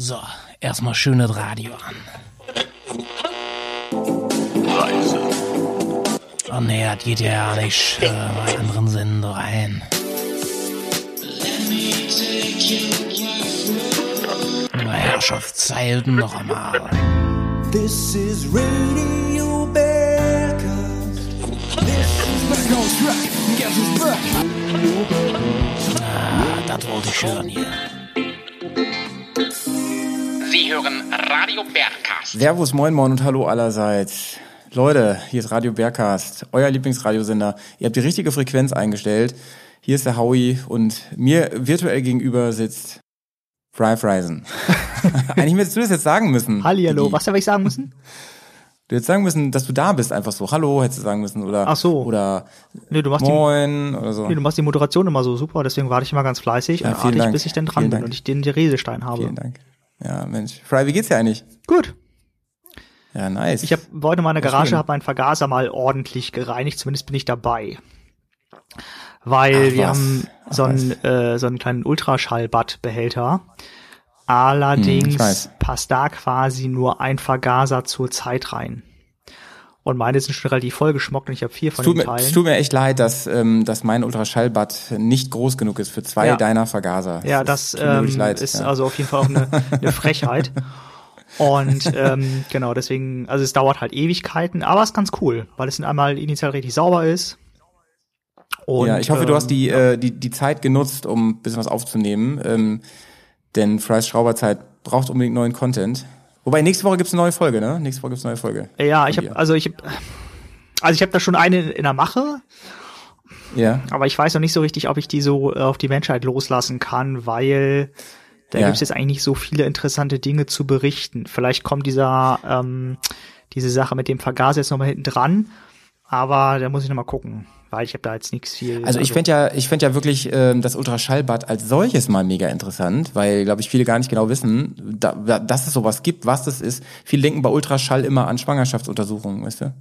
So, erstmal schönes Radio an. Reise. Oh nee, das geht ja nicht äh, bei anderen Sender rein. Na, Herrschaftszeiten noch einmal. This is Radio Bergcast. This is back on track. Guess who's back? Ah, das wollte ich hören hier. Sie hören Radio Bergcast. Servus, moin, moin und hallo allerseits. Leute, hier ist Radio Bergcast, euer Lieblingsradiosender. Ihr habt die richtige Frequenz eingestellt. Hier ist der Howie und mir virtuell gegenüber sitzt Fry Friesen. Eigentlich hättest du das jetzt sagen müssen. Hallihallo, was habe ich sagen müssen? Du hättest sagen müssen, dass du da bist, einfach so. Hallo, hättest du sagen müssen. Oder, Ach so. oder Nee, du machst, die, moin oder so. nee, du machst die Moderation immer so super, deswegen warte ich immer ganz fleißig Ja, und warte ich, bis ich dann dran Vielen bin Dank. und ich den Redestein habe. Vielen Dank. Ja, Mensch. Fry, wie geht's dir eigentlich? Gut. Ja, nice. Ich habe heute meine Garage, habe meinen Vergaser mal ordentlich gereinigt, zumindest bin ich dabei. Weil Ach, wir was? haben Ach, so einen, äh, so einen kleinen Ultraschallbad-Behälter. Allerdings Hm, passt da quasi nur ein Vergaser zur Zeit rein. Und meine sind schon relativ voll geschmockt und ich habe vier von Es tut, den mir, es Teilen. tut mir echt leid, dass, ähm, dass mein Ultraschallbad nicht groß genug ist für zwei Ja. deiner Vergaser. Ja, das wirklich ähm, leid, ist ja. also auf jeden Fall auch eine, eine Frechheit. Und ähm, genau, deswegen, also es dauert halt Ewigkeiten, aber es ist ganz cool, weil es dann einmal initial richtig sauber ist. Und, ja, ich hoffe, du hast die, ähm, äh, die, die Zeit genutzt, um ein bisschen was aufzunehmen. Ähm, denn Fry's Schrauberzeit braucht unbedingt neuen Content. Wobei, nächste Woche gibt's eine neue Folge, ne? Nächste Woche gibt's eine neue Folge. Ja, ich habe also ich hab, also ich habe da schon eine in der Mache, Ja. aber ich weiß noch nicht so richtig, ob ich die so äh, auf die Menschheit loslassen kann, weil da Ja. gibt's jetzt eigentlich nicht so viele interessante Dinge zu berichten. Vielleicht kommt dieser ähm, diese Sache mit dem Vergaser jetzt nochmal hinten dran, aber da muss ich nochmal gucken, weil ich habe da jetzt nichts viel. Also ich fänd ja, ich fänd ja wirklich ähm, das Ultraschallbad als solches mal mega interessant, weil, glaube ich, viele gar nicht genau wissen, da, da, dass es sowas gibt, was das ist. Viele denken bei Ultraschall immer an Schwangerschaftsuntersuchungen, weißt du?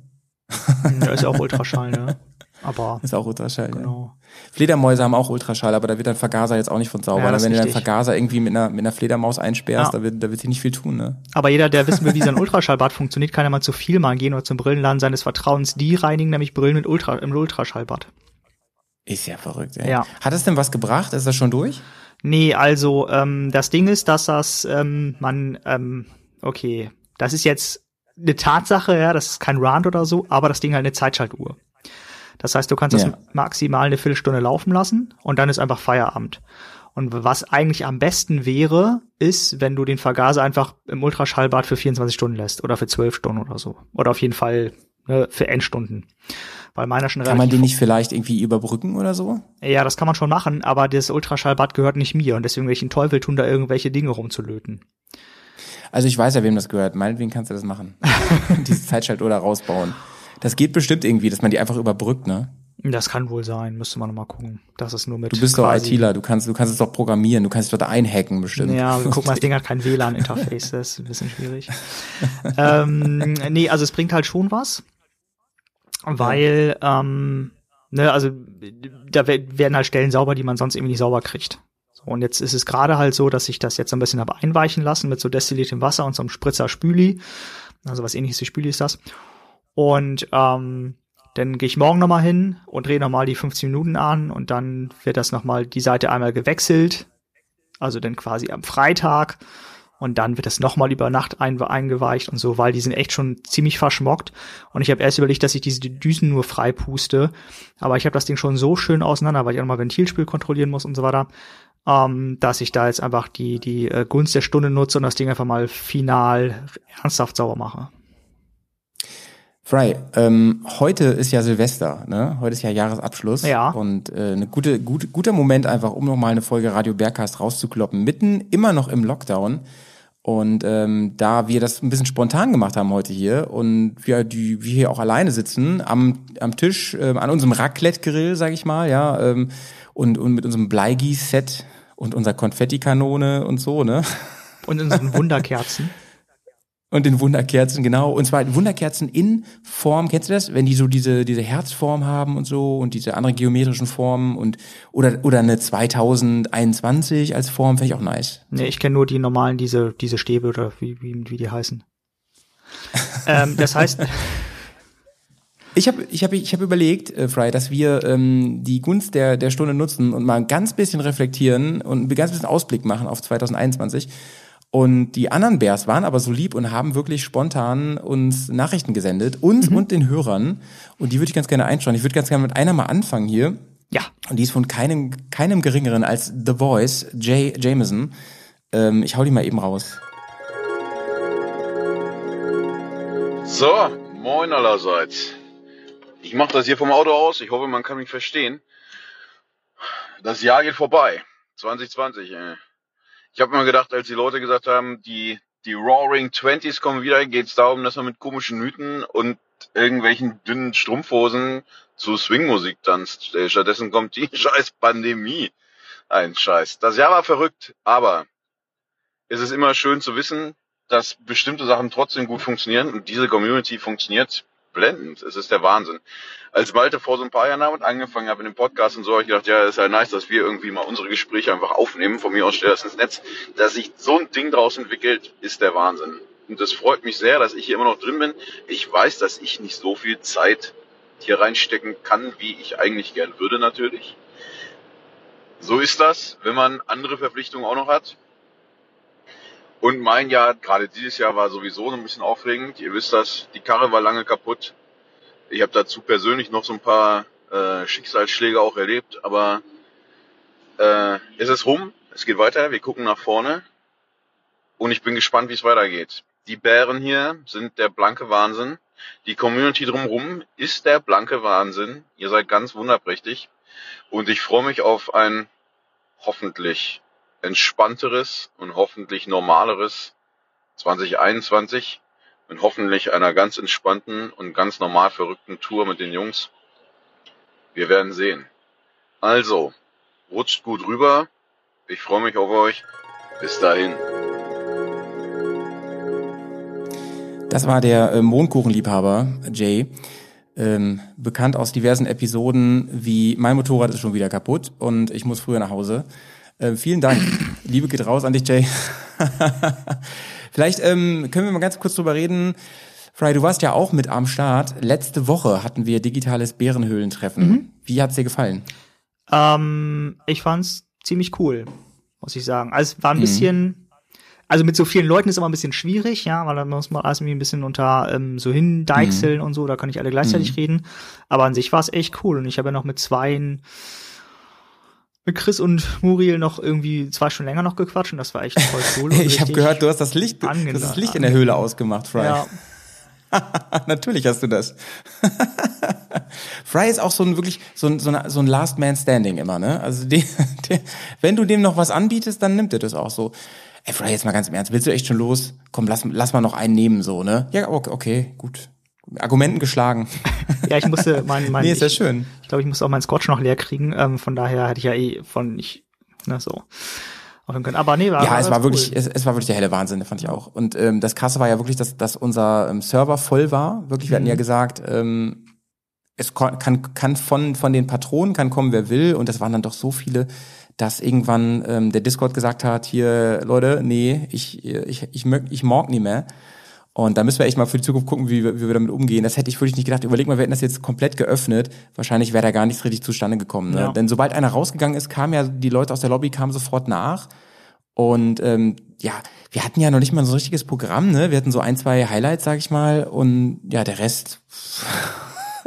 Ja, ist ja auch Ultraschall, ne? Aber Ist auch Ultraschall, ja. genau. Fledermäuse haben auch Ultraschall, aber da wird dein Vergaser jetzt auch nicht von sauber. Ja, Wenn du ist deinen richtig. Vergaser irgendwie mit einer, mit einer Fledermaus einsperrst, Ja. da, wird, da wird sich nicht viel tun, ne? Aber jeder, der wissen will, wie sein Ultraschallbad funktioniert, kann ja mal zu viel mal gehen oder zum Brillenladen seines Vertrauens. Die reinigen nämlich Brillen mit Ultra, im Ultraschallbad. Ist ja verrückt, ey. Ja. Hat es denn was gebracht? Ist das schon durch? Nee, also ähm, das Ding ist, dass das ähm, man ähm, okay, das ist jetzt eine Tatsache, ja, das ist kein Rant oder so, aber das Ding hat eine Zeitschaltuhr. Das heißt, du kannst Ja. das maximal eine Viertelstunde laufen lassen und dann ist einfach Feierabend. Und was eigentlich am besten wäre, ist, wenn du den Vergaser einfach im Ultraschallbad für 24 Stunden lässt oder für 12 Stunden oder so. Oder auf jeden Fall ne, für Endstunden. Weil meiner schon Kann man den nicht vielleicht irgendwie überbrücken oder so? ja, das kann man schon machen, aber das Ultraschallbad gehört nicht mir und deswegen will ich den Teufel tun, da irgendwelche Dinge rumzulöten. Also ich weiß ja, wem das gehört. Meinetwegen kannst du das machen. Diese Zeitschaltuhr da rausbauen. Das geht bestimmt irgendwie, dass man die einfach überbrückt, ne? Das kann wohl sein, müsste man noch mal gucken. Das ist nur mit. Du bist doch ITler, du kannst, du kannst es doch programmieren, du kannst es da einhacken bestimmt. Ja, guck mal, das Ding hat kein WLAN-Interface, das ist ein bisschen schwierig. ähm, nee, also es bringt halt schon was, weil, ähm, ne, also da we- werden halt Stellen sauber, die man sonst irgendwie nicht sauber kriegt. So, und jetzt ist es gerade halt so, dass ich das jetzt ein bisschen habe einweichen lassen mit so destilliertem Wasser und so einem Spritzer Spüli. Also was ähnliches wie Spüli ist das. Und ähm, dann gehe ich morgen nochmal hin und drehe nochmal die 15 Minuten an und dann wird das nochmal die Seite einmal gewechselt. Also dann quasi am Freitag. Und dann wird das nochmal über Nacht ein, eingeweicht und so, weil die sind echt schon ziemlich verschmockt. Und ich habe erst überlegt, dass ich diese Düsen nur frei puste. Aber ich habe das Ding schon so schön auseinander, weil ich auch nochmal Ventilspül kontrollieren muss und so weiter, ähm, dass ich da jetzt einfach die, die äh, Gunst der Stunde nutze und das Ding einfach mal final ernsthaft sauber mache. Fry, ähm, heute ist ja Silvester, ne? Heute ist ja Jahresabschluss. Ja. Und äh, eine gute, gute, guter Moment einfach, um nochmal eine Folge Radio Bergcast rauszukloppen. Mitten immer noch im Lockdown. Und ähm, da wir das ein bisschen spontan gemacht haben heute hier und wir, die, wir hier auch alleine sitzen am, am Tisch, ähm, an unserem Raclette-Grill, sag ich mal, ja, ähm, und, und mit unserem Bleigieß-Set und unserer Konfettikanone und so, ne? Und unseren Wunderkerzen. Und den Wunderkerzen, genau. Und zwar Wunderkerzen in Form, kennst du das? Wenn die so diese, diese Herzform haben und so und diese anderen geometrischen Formen und, oder, oder eine 2021 als Form, finde ich auch nice. Nee, ich kenne nur die normalen, diese, diese Stäbe oder wie, wie, wie die heißen. ähm, das heißt, Ich habe ich hab, ich hab überlegt, äh, Fry, dass wir ähm, die Gunst der, der Stunde nutzen und mal ein ganz bisschen reflektieren und ein ganz bisschen Ausblick machen auf 2021. Und die anderen Bears waren aber so lieb und haben wirklich spontan uns Nachrichten gesendet, uns und den Hörern. Und die würde ich ganz gerne einschauen. Ich würde ganz gerne mit einer mal anfangen hier. ja, Und die ist von keinem, keinem geringeren als The Voice, Jay Jameson. Ähm, ich hau die mal eben raus. So, moin allerseits. Ich mache das hier vom Auto aus. Ich hoffe, man kann mich verstehen. Das Jahr geht vorbei. 2020. Ey. Ich habe mir gedacht, als die Leute gesagt haben, die die Roaring Twenties kommen wieder, geht es darum, dass man mit komischen Mythen und irgendwelchen dünnen Strumpfhosen zu Swingmusik tanzt. Stattdessen kommt die scheiß Pandemie. Ein Scheiß. Das Jahr war verrückt, aber es ist immer schön zu wissen, dass bestimmte Sachen trotzdem gut funktionieren und diese Community funktioniert blendend. Es ist der Wahnsinn. Als Malte vor so ein paar Jahren damit angefangen habe in dem Podcast und so, habe ich gedacht, ja, ist ja nice, dass wir irgendwie mal unsere Gespräche einfach aufnehmen. Von mir aus stellt das ins Netz. Dass sich so ein Ding draus entwickelt, ist der Wahnsinn. Und das freut mich sehr, dass ich hier immer noch drin bin. Ich weiß, dass ich nicht so viel Zeit hier reinstecken kann, wie ich eigentlich gern würde, natürlich. So ist das, wenn man andere Verpflichtungen auch noch hat. Und mein Jahr, gerade dieses Jahr, war sowieso so ein bisschen aufregend. Ihr wisst das, die Karre war lange kaputt. Ich habe dazu persönlich noch so ein paar äh, Schicksalsschläge auch erlebt, aber äh, es ist rum, es geht weiter, wir gucken nach vorne und ich bin gespannt, wie es weitergeht. Die Bären hier sind der blanke Wahnsinn. Die Community drumherum ist der blanke Wahnsinn. Ihr seid ganz wunderprächtig und ich freue mich auf ein hoffentlich entspannteres und hoffentlich normaleres 2021 mit hoffentlich einer ganz entspannten und ganz normal verrückten Tour mit den Jungs. Wir werden sehen. Also, rutscht gut rüber. Ich freue mich auf euch. Bis dahin. Das war der äh, Mondkuchenliebhaber, Jay. Ähm, bekannt aus diversen Episoden wie Mein Motorrad ist schon wieder kaputt und ich muss früher nach Hause. Äh, vielen Dank. Liebe geht raus an dich, Jay. Vielleicht ähm, können wir mal ganz kurz drüber reden. Fry, du warst ja auch mit am Start. Letzte Woche hatten wir digitales Bärenhöhlentreffen. Wie hat's dir gefallen? ähm, ich fand's ziemlich cool, muss ich sagen. Also es war Mhm. ein bisschen, also mit so vielen Leuten ist immer ein bisschen schwierig, ja, weil da muss man alles irgendwie ein bisschen unter ähm, so hindeichseln Mhm. und so, da kann nicht alle gleichzeitig reden. Aber an sich war es echt cool und ich habe ja noch mit zweien mit Chris und Muriel noch irgendwie zwei Stunden länger noch gequatscht und das war echt voll cool. Ich habe gehört, du hast das Licht, das angenehm. Licht in der Höhle ausgemacht, Fry. Ja, Natürlich hast du das. Fry ist auch so ein wirklich so ein, so ein, so ein Last Man Standing immer, ne? Also die, die, wenn du dem noch was anbietest, dann nimmt er das auch so. Ey, Fry, jetzt mal ganz im Ernst, willst du echt schon los? Komm, lass, lass mal noch einen nehmen, so, ne? Ja, okay, okay gut. Argumenten geschlagen. ja, ich musste mein, mein nee, ist ja ich, schön. Ich glaube, ich musste auch meinen Scotch noch leer kriegen. Ähm, von daher hatte ich ja eh von ich, ne, so. aufhören können. Aber nee, war Ja, es war wirklich, cool. es, es war wirklich der helle Wahnsinn, fand ich auch. Und ähm, das Krasse war ja wirklich, dass, dass unser ähm, Server voll war. Wirklich, wir hatten ja Mhm. gesagt, ähm, es kann, kann von, von den Patronen kann kommen, wer will. Und das waren dann doch so viele, dass irgendwann ähm, der Discord gesagt hat, hier, Leute, nee, ich, ich, ich, mög, ich morg nie mehr. Und da müssen wir echt mal für die Zukunft gucken, wie wir, wie wir damit umgehen. Das hätte ich wirklich nicht gedacht. Überleg mal, wir hätten das jetzt komplett geöffnet. Wahrscheinlich wäre da gar nichts richtig zustande gekommen. Ne? Ja. Denn sobald einer rausgegangen ist, kamen ja die Leute aus der Lobby kamen sofort nach. Und ähm, ja, wir hatten ja noch nicht mal so ein richtiges Programm, ne? Wir hatten so ein, zwei Highlights, sag ich mal, und ja, der Rest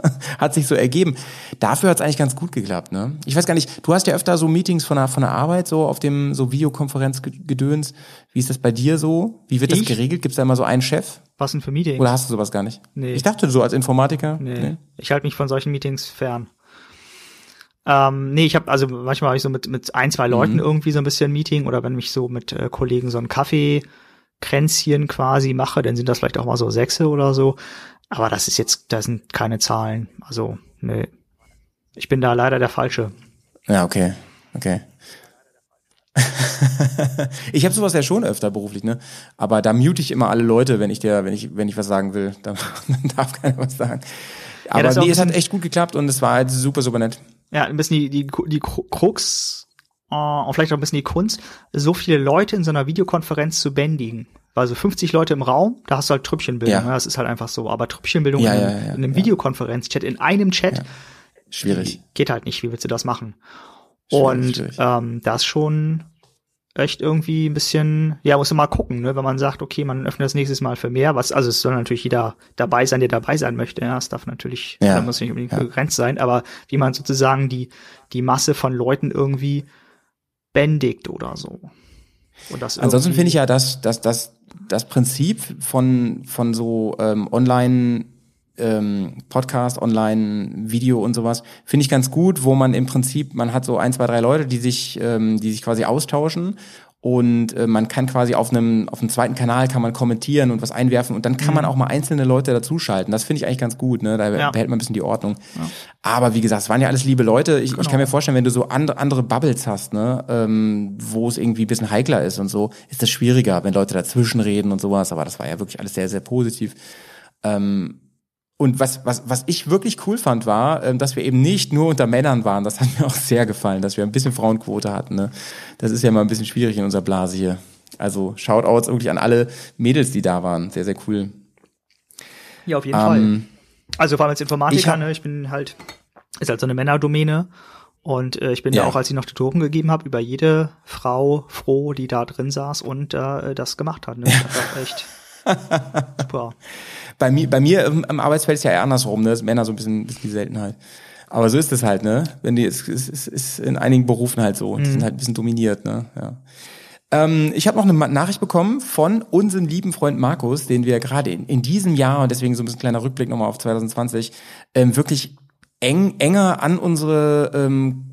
hat sich so ergeben. Dafür hat's eigentlich ganz gut geklappt, ne? Ich weiß gar nicht, du hast ja öfter so Meetings von der, von der Arbeit, so auf dem so Videokonferenzgedöns. Wie ist das bei dir so? Wie wird das Ich? geregelt? Gibt's da immer so einen Chef? Was denn für Meetings? Oder hast du sowas gar nicht? Nee. Ich dachte so als Informatiker. Nee. Ich halte mich von solchen Meetings fern. Ähm, nee, ich habe also manchmal habe ich so mit mit ein zwei Leuten Mhm. irgendwie so ein bisschen Meeting oder wenn ich so mit äh, Kollegen so ein Kaffeekränzchen quasi mache, dann sind das vielleicht auch mal so sechse oder so. Aber das ist jetzt, das sind keine Zahlen. Also nee, ich bin da leider der falsche. Ja, okay, okay. ich habe sowas ja schon öfter beruflich, ne? Aber da mute ich immer alle Leute, wenn ich dir, wenn ich, wenn ich was sagen will. Dann, dann darf keiner was sagen. Aber auch nee, es hat echt gut geklappt und es war halt super, super nett. Ja, ein bisschen die, die, die Krux, äh, und vielleicht auch ein bisschen die Kunst, so viele Leute in so einer Videokonferenz zu bändigen. Also 50 Leute im Raum, da hast du halt Trüppchenbildung, Ja. ne? das ist halt einfach so. Aber Trüppchenbildung Ja, in, einem, ja, in einem. Videokonferenzchat, in einem Chat, Schwierig. geht halt nicht. Wie willst du das machen? Schwierig, und schwierig. ähm, das schon echt irgendwie ein bisschen, ja, musst du mal gucken, ne? wenn man sagt, okay, man öffnet das nächstes Mal für mehr, was, also es soll natürlich jeder dabei sein, der dabei sein möchte, ja, es darf natürlich, Ja, da muss nicht unbedingt ja. begrenzt sein, aber wie man sozusagen die, die Masse von Leuten irgendwie bändigt oder so. Ansonsten finde ich ja, dass, dass, dass das Prinzip von, von so ähm, Online ähm, Podcast, Online Video und sowas finde ich ganz gut, wo man im Prinzip, man hat so ein, zwei, drei Leute, die sich, ähm, die sich quasi austauschen und äh, man kann quasi auf einem auf einem zweiten Kanal kann man kommentieren und was einwerfen und dann kann man auch mal einzelne Leute dazuschalten. Das finde ich eigentlich ganz gut, ne? Da Ja. behält man ein bisschen die Ordnung. Aber wie gesagt, es waren ja alles liebe Leute. Ich, ich kann mir vorstellen, wenn du so andere, andere Bubbles hast, ne, ähm, wo es irgendwie ein bisschen heikler ist und so, ist das schwieriger, wenn Leute dazwischen reden und sowas. Aber das war ja wirklich alles sehr, sehr positiv. Ähm, und was, was, was ich wirklich cool fand, war, ähm, dass wir eben nicht nur unter Männern waren. Das hat mir auch sehr gefallen, dass wir ein bisschen Frauenquote hatten. Ne? Das ist ja mal ein bisschen schwierig in unserer Blase hier. Also Shoutouts wirklich an alle Mädels, die da waren. Sehr, sehr cool. Ja, auf jeden Ähm, Fall. Also vor allem als ich Informatiker, hab- ne, ich bin halt, ist halt so eine Männerdomäne. Und äh, ich bin Ja. ja auch, als ich noch Tutoren gegeben habe, über jede Frau froh, die da drin saß und äh, das gemacht hat. Ne? Das war echt super. Bei mir, bei mir im, im Arbeitsfeld ist ja eher andersrum, ne? Das Männer so ein bisschen, bisschen die Seltenheit. Aber so ist es halt, ne? Wenn die, es, es, es ist in einigen Berufen halt so. Die sind halt ein bisschen dominiert, ne? Ja. Ähm, ich habe noch eine Nachricht bekommen von unserem lieben Freund Markus, den wir gerade in, in diesem Jahr, und deswegen so ein bisschen kleiner Rückblick nochmal auf 2020, ähm, wirklich eng, enger an unsere ähm,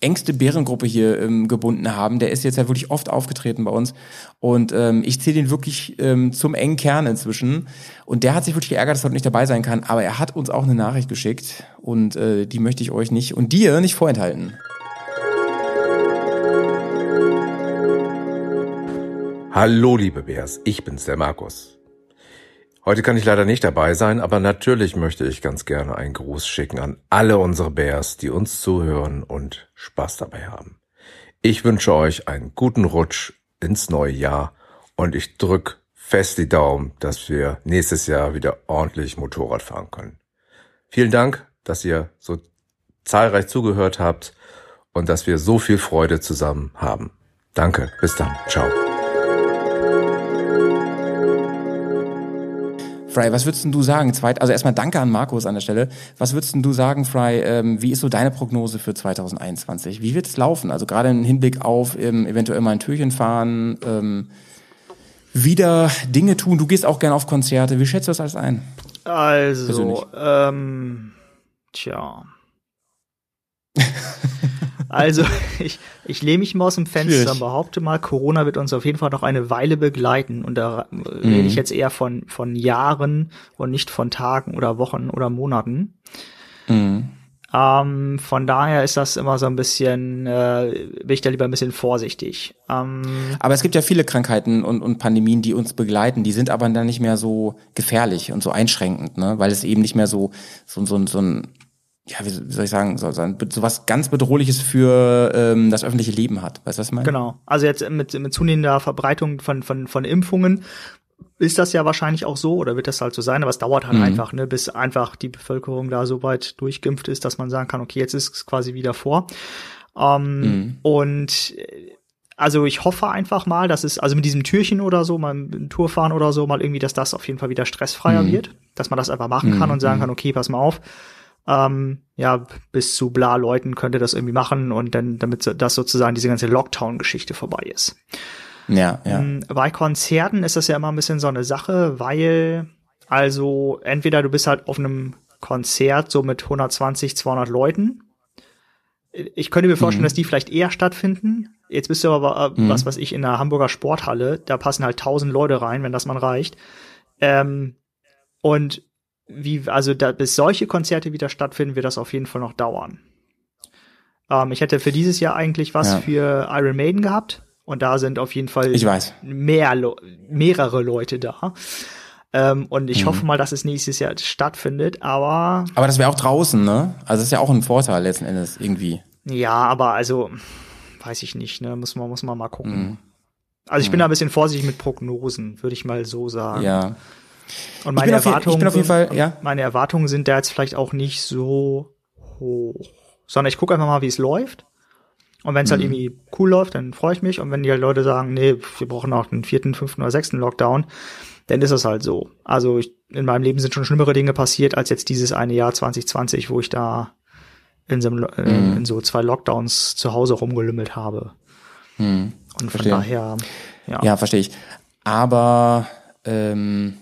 engste Bärengruppe hier ähm, gebunden haben. Der ist jetzt ja wirklich oft aufgetreten bei uns und ähm, ich zähle ihn wirklich ähm, zum engen Kern inzwischen. Und der hat sich wirklich geärgert, dass er heute nicht dabei sein kann, aber er hat uns auch eine Nachricht geschickt und äh, die möchte ich euch nicht und dir nicht vorenthalten. Hallo, liebe Bärs, ich bin's, der Markus. Heute kann ich leider nicht dabei sein, aber natürlich möchte ich ganz gerne einen Gruß schicken an alle unsere Bärs, die uns zuhören und Spaß dabei haben. Ich wünsche euch einen guten Rutsch ins neue Jahr und ich drück fest die Daumen, dass wir nächstes Jahr wieder ordentlich Motorrad fahren können. Vielen Dank, dass ihr so zahlreich zugehört habt und dass wir so viel Freude zusammen haben. Danke, bis dann, ciao. Fry, was würdest du sagen? Zweit, also erstmal danke an Markus an der Stelle. Was würdest du sagen, Fry, ähm, wie ist so deine Prognose für 2021? Wie wird es laufen? Also gerade im Hinblick auf ähm, eventuell mal ein Türchen fahren, ähm, wieder Dinge tun. Du gehst auch gerne auf Konzerte. Wie schätzt du das alles ein? Also, Persönlich. ähm, tja. also, ich, ich lehne mich mal aus dem Fenster Schwierig. und behaupte mal, Corona wird uns auf jeden Fall noch eine Weile begleiten. Und da Mhm. rede ich jetzt eher von, von Jahren und nicht von Tagen oder Wochen oder Monaten. Mhm. Ähm, von daher ist das immer so ein bisschen, äh, bin ich da lieber ein bisschen vorsichtig. Ähm, Aber es gibt ja viele Krankheiten und, und Pandemien, die uns begleiten. Die sind aber dann nicht mehr so gefährlich und so einschränkend, ne? weil es eben nicht mehr so, so, so, so ein, ja, wie soll ich sagen, so, so, was ganz Bedrohliches für ähm, das öffentliche Leben hat. Weißt du, was ich meine? Genau. Also jetzt mit, mit zunehmender Verbreitung von, von, von Impfungen ist das ja wahrscheinlich auch so oder wird das halt so sein, aber es dauert halt Mhm. einfach, ne, bis einfach die Bevölkerung da so weit durchgeimpft ist, dass man sagen kann, okay, jetzt ist es quasi wieder vor. Ähm, Mhm. Und also ich hoffe einfach mal, dass es, also mit diesem Türchen oder so, mal ein Tour fahren oder so, mal irgendwie, dass das auf jeden Fall wieder stressfreier Mhm. wird, dass man das einfach machen kann und sagen kann, okay, pass mal auf, ähm, ja, bis zu bla Leuten könnte das irgendwie machen und dann, damit das sozusagen diese ganze Lockdown-Geschichte vorbei ist. Ja, ja. Ähm, Bei Konzerten ist das ja immer ein bisschen so eine Sache, weil also entweder du bist halt auf einem Konzert so mit 120, 200 Leuten. Ich könnte mir vorstellen, dass die vielleicht eher stattfinden. Jetzt bist du aber, äh, was was ich, in der Hamburger Sporthalle, da passen halt 1000 Leute rein, wenn das mal reicht. Ähm, und wie, also da, bis solche Konzerte wieder stattfinden, wird das auf jeden Fall noch dauern. Ähm, ich hätte für dieses Jahr eigentlich was Ja. für Iron Maiden gehabt. Und da sind auf jeden Fall Ich weiß. mehr mehrere Leute da. Ähm, und Mhm. ich hoffe mal, dass es nächstes Jahr stattfindet. Aber Aber das wäre auch draußen, ne? Also das ist ja auch ein Vorteil letzten Endes irgendwie. ja, aber also weiß ich nicht. Ne, muss man muss man mal gucken. Mhm. Also ich bin da ein bisschen vorsichtig mit Prognosen, würde ich mal so sagen. Ja. Und meine ich Erwartungen, bin auf jeden sind- Fall- ja. meine Erwartungen sind da jetzt vielleicht auch nicht so hoch, sondern ich gucke einfach mal, wie es läuft. Und wenn es Mhm. halt irgendwie cool läuft, dann freue ich mich. Und wenn die halt Leute sagen, nee, wir brauchen auch einen vierten, fünften oder sechsten Lockdown, dann ist es halt so. Also ich, in meinem Leben sind schon schlimmere Dinge passiert als jetzt dieses eine Jahr 2020, wo ich da in so, einem, Mhm. in so zwei Lockdowns zu Hause rumgelümmelt habe. Und von Verstehe. daher, ja. Ja, verstehe ich. Aber ähm,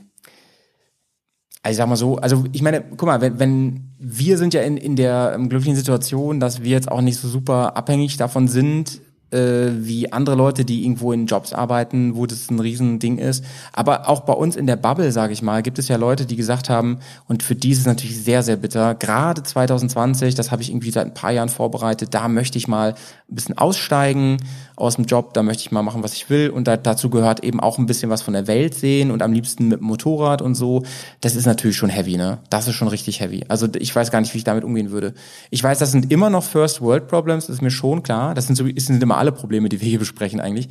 also ich sag mal so, also ich meine, guck mal, wenn, wenn wir sind ja in, in der ähm, glücklichen Situation, dass wir jetzt auch nicht so super abhängig davon sind, äh, wie andere Leute, die irgendwo in Jobs arbeiten, wo das ein Riesending ist. Aber auch bei uns in der Bubble, sage ich mal, gibt es ja Leute, die gesagt haben, und für die ist es natürlich sehr, sehr bitter, gerade 2020, das habe ich irgendwie seit ein paar Jahren vorbereitet, da möchte ich mal ein bisschen aussteigen aus dem Job, da möchte ich mal machen, was ich will. Und da, dazu gehört eben auch ein bisschen was von der Welt sehen und am liebsten mit dem Motorrad und so. Das ist natürlich schon heavy, ne? Das ist schon richtig heavy. Also ich weiß gar nicht, wie ich damit umgehen würde. Ich weiß, das sind immer noch First World Problems, ist mir schon klar. Das sind, so, sind immer alle Probleme, die wir hier besprechen eigentlich.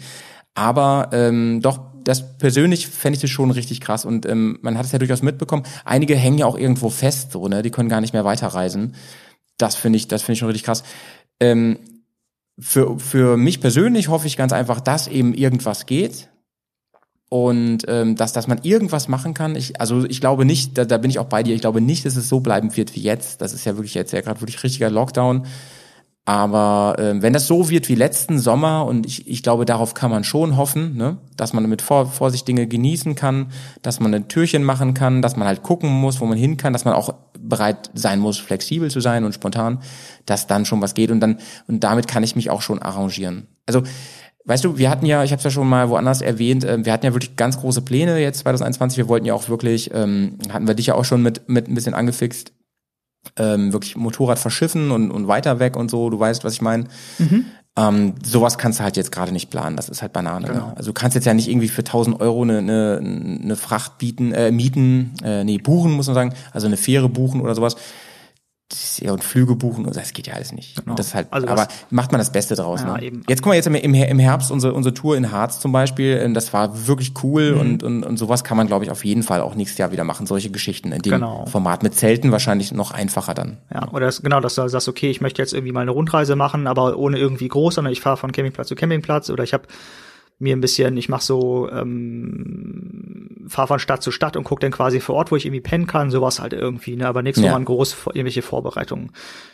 Aber ähm, doch, das persönlich fände ich das schon richtig krass. Und ähm, man hat es ja durchaus mitbekommen. Einige hängen ja auch irgendwo fest, so, ne? Die können gar nicht mehr weiterreisen. Das finde ich, das finde ich schon richtig krass. Ähm, für, für mich persönlich hoffe ich ganz einfach, dass eben irgendwas geht und ähm, dass, dass man irgendwas machen kann. Ich, also ich glaube nicht, da, da bin ich auch bei dir, ich glaube nicht, dass es so bleiben wird wie jetzt. Das ist ja wirklich jetzt ja gerade wirklich richtiger Lockdown. Aber ähm, wenn das so wird wie letzten Sommer, und ich, ich glaube, darauf kann man schon hoffen, ne? dass man mit Vor Vorsicht Dinge genießen kann, dass man ein Türchen machen kann, dass man halt gucken muss, wo man hin kann, dass man auch bereit sein muss, flexibel zu sein und spontan, dass dann schon was geht und dann und damit kann ich mich auch schon arrangieren. Also Weißt du, wir hatten ja, ich habe es ja schon mal woanders erwähnt, äh, wir hatten ja wirklich ganz große Pläne jetzt 2021. Wir wollten ja auch wirklich, ähm, hatten wir dich ja auch schon mit mit ein bisschen angefixt, ähm, wirklich Motorrad verschiffen und, und weiter weg und so. Du weißt, was ich meine. Ähm, sowas kannst du halt jetzt gerade nicht planen. Das ist halt Banane. Ne? Also du kannst jetzt ja nicht irgendwie für 1000 Euro eine, eine, eine Fracht bieten, äh, mieten, äh, nee, buchen muss man sagen. Also eine Fähre buchen oder sowas. Ja, und Flüge buchen, und das geht ja alles nicht. Und Das halt, Also aber macht man das Beste draus. Ja, ne? eben. Jetzt guck mal jetzt im, im Herbst unsere, unsere Tour in Harz zum Beispiel. äh, Das war wirklich cool Mhm. und, und, und sowas kann man, glaube ich, auf jeden Fall auch nächstes Jahr wieder machen. Solche Geschichten in dem Genau. Format. Mit Zelten wahrscheinlich noch einfacher dann. Ja, oder das, genau, dass du sagst, okay, ich möchte jetzt irgendwie mal eine Rundreise machen, aber ohne irgendwie groß, sondern ich fahre von Campingplatz zu Campingplatz oder ich habe mir ein bisschen, ich mache so, ähm, fahre von Stadt zu Stadt und gucke dann quasi vor Ort, wo ich irgendwie pennen kann, sowas halt irgendwie, ne, aber nichts, wo Ja. man groß irgendwelche Vorbereitungen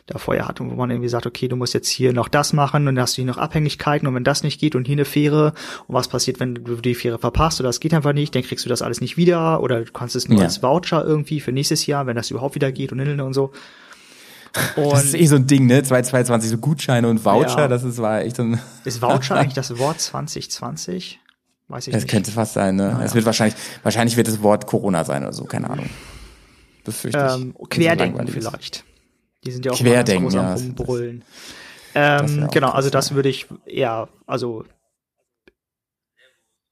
da vorher hat und wo man irgendwie sagt, okay, du musst jetzt hier noch das machen und dann hast du hier noch Abhängigkeiten und wenn das nicht geht und hier eine Fähre und was passiert, wenn du die Fähre verpasst oder das geht einfach nicht, dann kriegst du das alles nicht wieder oder du kannst es nur Ja. als Voucher irgendwie für nächstes Jahr, wenn das überhaupt wieder geht und hin und so. Und Das ist eh so ein Ding, ne? 2022, so Gutscheine und Voucher, Ja. das ist, war echt so ein, Ist Voucher eigentlich das Wort 2020? Weiß ich das nicht. könnte fast sein, ne? Es wird wahrscheinlich, wahrscheinlich wird das Wort Corona sein oder so, keine Ahnung. Befürchte ich. ähm, es so Querdenken ist. vielleicht. Die sind ja auch Querdenken, ja, groß das- am Rumbrüllen. das Ähm, auch genau, also das ja. würde ich eher, also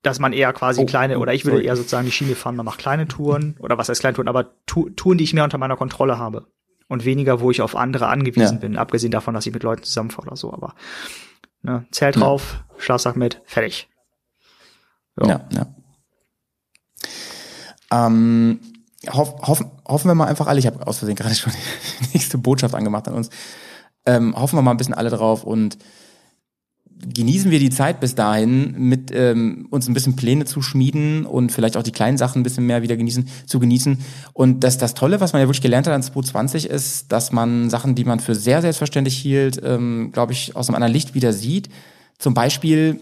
dass man eher quasi Oh, kleine, oh, oder ich würde sorry. eher sozusagen die Schiene fahren, man macht kleine Touren, oder was heißt kleine Touren, aber tu Touren, die ich mehr unter meiner Kontrolle habe. Und weniger, wo ich auf andere angewiesen Ja. bin, abgesehen davon, dass ich mit Leuten zusammenfahre oder so, aber ne, Zelt Ja. drauf, Schlafsack mit, fertig. Ja, ja. Ähm, hoff, hoffen, hoffen wir mal einfach alle, ich habe aus Versehen gerade schon die nächste Botschaft angemacht an uns, ähm, hoffen wir mal ein bisschen alle drauf und genießen wir die Zeit bis dahin, mit ähm, uns ein bisschen Pläne zu schmieden und vielleicht auch die kleinen Sachen ein bisschen mehr wieder genießen, zu genießen. Und das, das Tolle, was man ja wirklich gelernt hat an 2020, ist, dass man Sachen, die man für sehr selbstverständlich hielt, ähm, glaube ich, aus einem anderen Licht wieder sieht. Zum Beispiel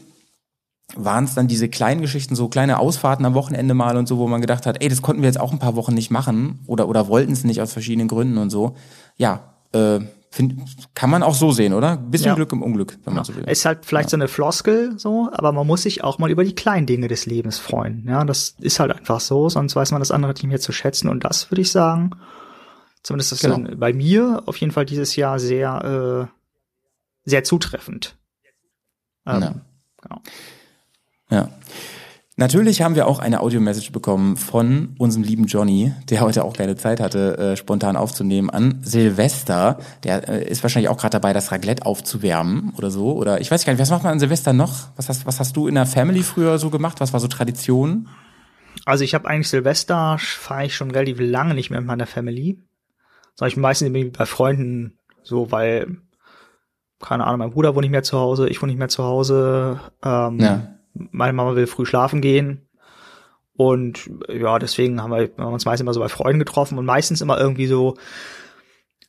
waren es dann diese kleinen Geschichten, so kleine Ausfahrten am Wochenende mal und so, wo man gedacht hat, ey, das konnten wir jetzt auch ein paar Wochen nicht machen oder oder wollten es nicht aus verschiedenen Gründen und so. Ja, äh, find, kann man auch so sehen, oder? Bisschen Ja. Glück im Unglück, wenn man so will. Ist halt vielleicht so eine Floskel, so, aber man muss sich auch mal über die kleinen Dinge des Lebens freuen. Ja, das ist halt einfach so, sonst weiß man das andere Team hier zu schätzen. Und das würde ich sagen, zumindest das Genau. bei mir auf jeden Fall dieses Jahr sehr, äh, sehr zutreffend. Ähm, Ja. genau. Ja. Natürlich haben wir auch eine Audio-Message bekommen von unserem lieben Johnny, der heute auch keine Zeit hatte, äh, spontan aufzunehmen, an Silvester. Der äh, ist wahrscheinlich auch gerade dabei, das Raclette aufzuwärmen oder so. Oder ich weiß gar nicht, was macht man an Silvester noch? Was hast, was hast du in der Family früher so gemacht? Was war so Tradition? Also ich habe eigentlich Silvester fahre ich schon relativ lange nicht mehr mit meiner Family. Sondern ich meistens bei Freunden so, weil, keine Ahnung, mein Bruder wohnt nicht mehr zu Hause, ich wohne nicht mehr zu Hause, ähm, Ja. Meine Mama will früh schlafen gehen. Und ja, deswegen haben wir, haben wir uns meistens immer so bei Freunden getroffen und meistens immer irgendwie so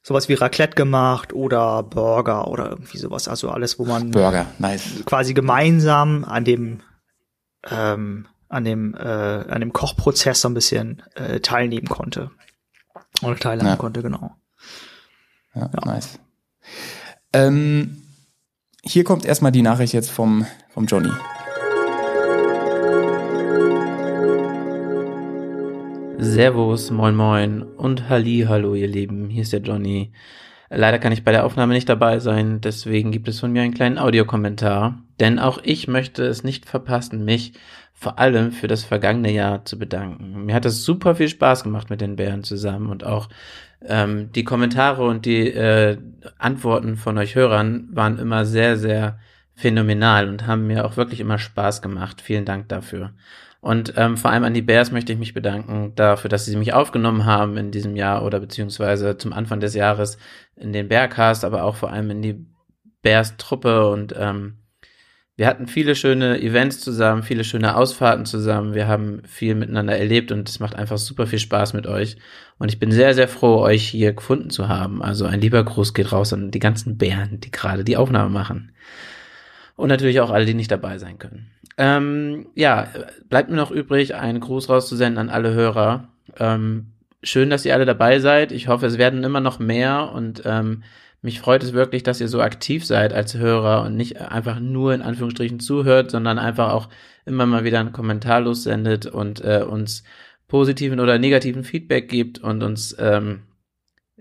sowas wie Raclette gemacht oder Burger oder irgendwie sowas. Also alles, wo man Burger, nice. quasi gemeinsam an dem ähm, an dem äh, an dem Kochprozess so ein bisschen äh, teilnehmen konnte oder teilhaben Ja. konnte genau Ja, nice. Ähm, hier kommt erstmal die Nachricht jetzt vom, vom Johnny. Servus, moin moin und Halli, hallo ihr Lieben, hier ist der Johnny. Leider kann ich bei der Aufnahme nicht dabei sein, deswegen gibt es von mir einen kleinen Audiokommentar, denn auch ich möchte es nicht verpassen, mich vor allem für das vergangene Jahr zu bedanken. Mir hat es super viel Spaß gemacht mit den Bären zusammen und auch ähm, die Kommentare und die äh, Antworten von euch Hörern waren immer sehr, sehr phänomenal und haben mir auch wirklich immer Spaß gemacht. Vielen Dank dafür. Und ähm, vor allem an die Bears möchte ich mich bedanken dafür, dass sie mich aufgenommen haben in diesem Jahr oder beziehungsweise zum Anfang des Jahres in den Bearcast, aber auch vor allem in die Bears-Truppe und ähm, wir hatten viele schöne Events zusammen, viele schöne Ausfahrten zusammen. Wir haben viel miteinander erlebt und es macht einfach super viel Spaß mit euch. Und ich bin sehr, sehr froh, euch hier gefunden zu haben. Also ein lieber Gruß geht raus an die ganzen Bären, die gerade die Aufnahme machen. Und natürlich auch alle, die nicht dabei sein können. Ähm, ja, bleibt mir noch übrig, einen Gruß rauszusenden an alle Hörer. Ähm, schön, dass ihr alle dabei seid. Ich hoffe, es werden immer noch mehr und ähm, mich freut es wirklich, dass ihr so aktiv seid als Hörer und nicht einfach nur in Anführungsstrichen zuhört, sondern einfach auch immer mal wieder einen Kommentar lossendet und äh, uns positiven oder negativen Feedback gibt und uns ähm,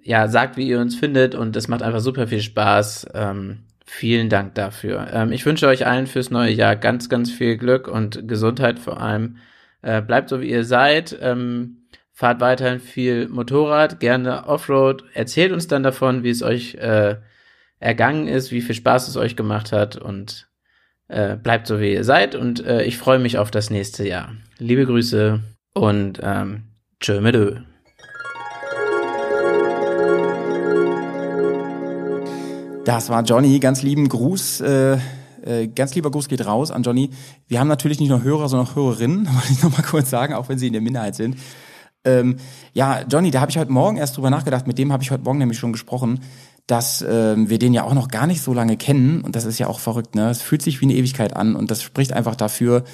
ja sagt, wie ihr uns findet und es macht einfach super viel Spaß. Ähm, vielen Dank dafür. Ähm, ich wünsche euch allen fürs neue Jahr ganz, ganz viel Glück und Gesundheit vor allem. Äh, bleibt so wie ihr seid. Ähm, fahrt weiterhin viel Motorrad, gerne Offroad. Erzählt uns dann davon, wie es euch äh, ergangen ist, wie viel Spaß es euch gemacht hat und äh, bleibt so wie ihr seid. Und äh, ich freue mich auf das nächste Jahr. Liebe Grüße und ähm, tschö mit Ö. Das war Johnny. Ganz lieben Gruß. Äh, äh, ganz lieber Gruß geht raus an Johnny. Wir haben natürlich nicht nur Hörer, sondern auch Hörerinnen, wollte ich nochmal kurz sagen, auch wenn sie in der Minderheit sind. Ähm, ja, Johnny, da habe ich heute Morgen erst drüber nachgedacht, mit dem habe ich heute Morgen nämlich schon gesprochen, dass ähm, wir den ja auch noch gar nicht so lange kennen und das ist ja auch verrückt, ne? Es fühlt sich wie eine Ewigkeit an und das spricht einfach dafür,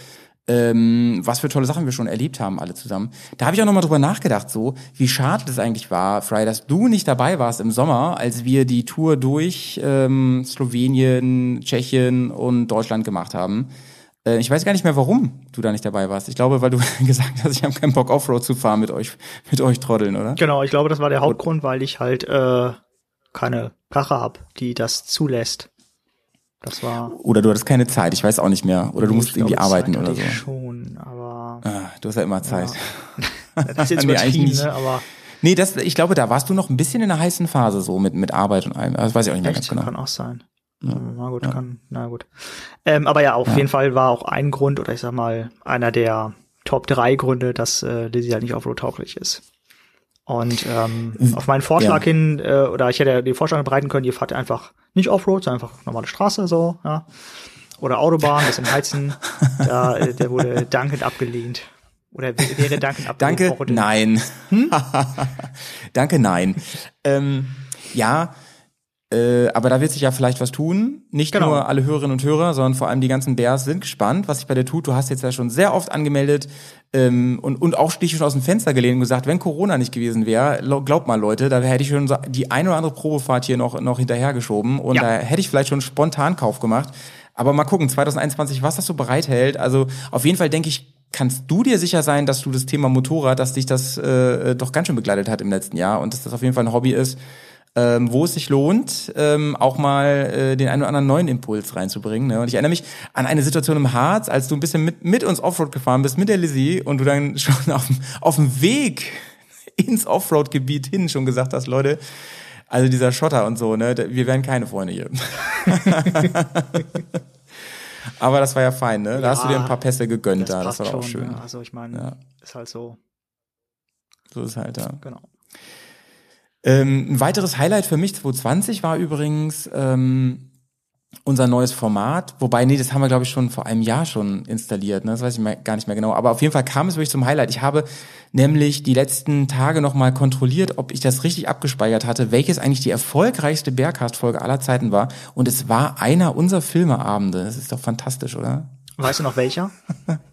ähm, was für tolle Sachen wir schon erlebt haben, alle zusammen. Da habe ich auch nochmal drüber nachgedacht, so, wie schade das eigentlich war, Fry, dass du nicht dabei warst im Sommer, als wir die Tour durch ähm, Slowenien, Tschechien und Deutschland gemacht haben. Äh, ich weiß gar nicht mehr, warum du da nicht dabei warst. Ich glaube, weil du gesagt hast, ich habe keinen Bock, Offroad zu fahren mit euch, mit euch Trotteln, oder? genau ich glaube das war der Hauptgrund weil ich halt äh, keine Karre hab die das zulässt das war Oder du hattest keine Zeit, ich weiß auch nicht mehr. Oder du musst irgendwie arbeiten Zeit oder so. ich schon aber Ah, du hast ja immer Zeit. das ist jetzt Nee, übertrieben nicht. ne? aber Nee, das, ich glaube, da warst du noch ein bisschen in der heißen Phase so mit, mit Arbeit und allem. Das weiß ich auch nicht mehr Echt? ganz genau. Kann auch sein. Na gut, kann, na gut. Ähm, aber ja, auf jeden Fall war auch ein Grund, oder ich sag mal, einer der Top drei Gründe, dass äh, Lizzie halt nicht Offroad-tauglich ist. Und ähm, auf meinen Vorschlag Ja. hin, äh, oder ich hätte den Vorschlag bereiten können, ihr fahrt einfach nicht Offroad, sondern einfach normale Straße so, ja. Oder Autobahn, bisschen heizen. da, äh, der wurde dankend abgelehnt. Oder wäre dankend abgelehnt Danke, nein. Danke, nein. Ähm, ja, äh, aber da wird sich ja vielleicht was tun. Nicht Genau. nur alle Hörerinnen und Hörer, sondern vor allem die ganzen Bears sind gespannt, was sich bei dir tut. Du hast jetzt ja schon sehr oft angemeldet ähm, und, und auch dich schon aus dem Fenster gelehnt und gesagt, wenn Corona nicht gewesen wäre, glaubt mal Leute, da hätte ich schon die ein oder andere Probefahrt hier noch, noch hinterhergeschoben und Ja. da hätte ich vielleicht schon spontan Kauf gemacht. Aber mal gucken, 2021, was das so bereithält. Also auf jeden Fall denke ich, kannst du dir sicher sein, dass du das Thema Motorrad, dass dich das äh, doch ganz schön begleitet hat im letzten Jahr und dass das auf jeden Fall ein Hobby ist, ähm, wo es sich lohnt, ähm, auch mal äh, den einen oder anderen neuen Impuls reinzubringen. Ne? Und ich erinnere mich an eine Situation im Harz, als du ein bisschen mit, mit uns Offroad gefahren bist, mit der Lizzie, und du dann schon auf, dem- auf dem Weg ins Offroad-Gebiet hin schon gesagt hast, Leute, also dieser Schotter und so, ne, wir werden keine Freunde hier. Aber das war ja fein, ne? Da hast du dir ein paar Pässe gegönnt da, das war auch schon, schön. ne? Also ich meine, Ja. ist halt so, So ist halt, ja. genau. Ähm, ein weiteres Highlight für mich 2020 war übrigens ähm, unser neues Format, wobei, nee, das haben wir, glaube ich, schon vor einem Jahr schon installiert, ne? das weiß ich mehr, gar nicht mehr genau, aber auf jeden Fall kam es wirklich zum Highlight. Ich habe nämlich die letzten Tage nochmal kontrolliert, ob ich das richtig abgespeichert hatte, welches eigentlich die erfolgreichste Bearcast-Folge aller Zeiten war und es war einer unserer Filmeabende. Das ist doch fantastisch, oder? Weißt du noch welcher?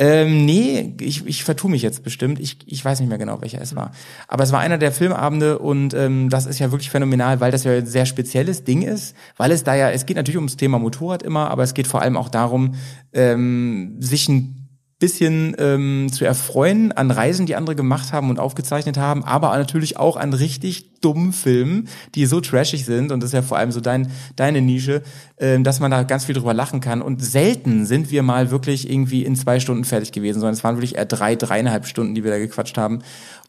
Ähm, nee, ich, ich vertue mich jetzt bestimmt. Ich, ich weiß nicht mehr genau, welcher es war. Aber es war einer der Filmabende und ähm, das ist ja wirklich phänomenal, weil das ja ein sehr spezielles Ding ist, weil es da ja, es geht natürlich ums Thema Motorrad immer, aber es geht vor allem auch darum, ähm, sich ein bisschen ähm, zu erfreuen an Reisen, die andere gemacht haben und aufgezeichnet haben, aber natürlich auch an richtig dummen Filmen, die so trashig sind und das ist ja vor allem so dein, deine Nische, ähm, dass man da ganz viel drüber lachen kann und selten sind wir mal wirklich irgendwie in zwei Stunden fertig gewesen, sondern es waren wirklich eher drei, dreieinhalb Stunden, die wir da gequatscht haben.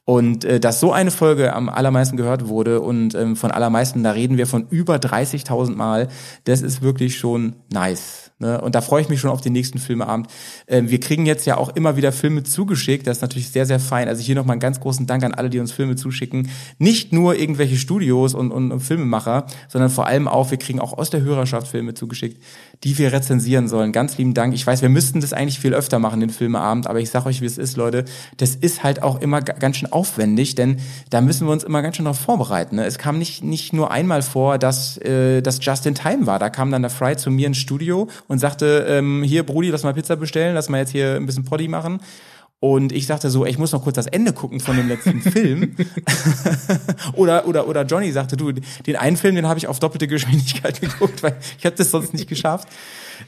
Und äh, dass so eine Folge am allermeisten gehört wurde und ähm, von allermeisten, da reden wir von über 30.000 Mal, das ist wirklich schon nice. Ne? Und da freue ich mich schon auf den nächsten Filmeabend. Ähm, wir kriegen jetzt ja auch immer wieder Filme zugeschickt, das ist natürlich sehr, sehr fein. Also hier nochmal einen ganz großen Dank an alle, die uns Filme zuschicken. Nicht nur irgendwelche Studios und, und, und Filmemacher, sondern vor allem auch, wir kriegen auch aus der Hörerschaft Filme zugeschickt, die wir rezensieren sollen. Ganz lieben Dank. Ich weiß, wir müssten das eigentlich viel öfter machen, den Filmeabend, aber ich sag euch, wie es ist, Leute. Das ist halt auch immer ga- ganz schön aufwendig, denn da müssen wir uns immer ganz schön darauf vorbereiten. Ne? Es kam nicht, nicht nur einmal vor, dass äh, das Just in Time war. Da kam dann der Fry zu mir ins Studio und sagte, ähm, hier, Brudi, lass mal Pizza bestellen, lass mal jetzt hier ein bisschen Poddy machen. Und ich sagte so, ey, ich muss noch kurz das Ende gucken von dem letzten Film. oder, oder, oder Johnny sagte, du, den einen Film, den habe ich auf doppelte Geschwindigkeit geguckt, weil ich habe das sonst nicht geschafft.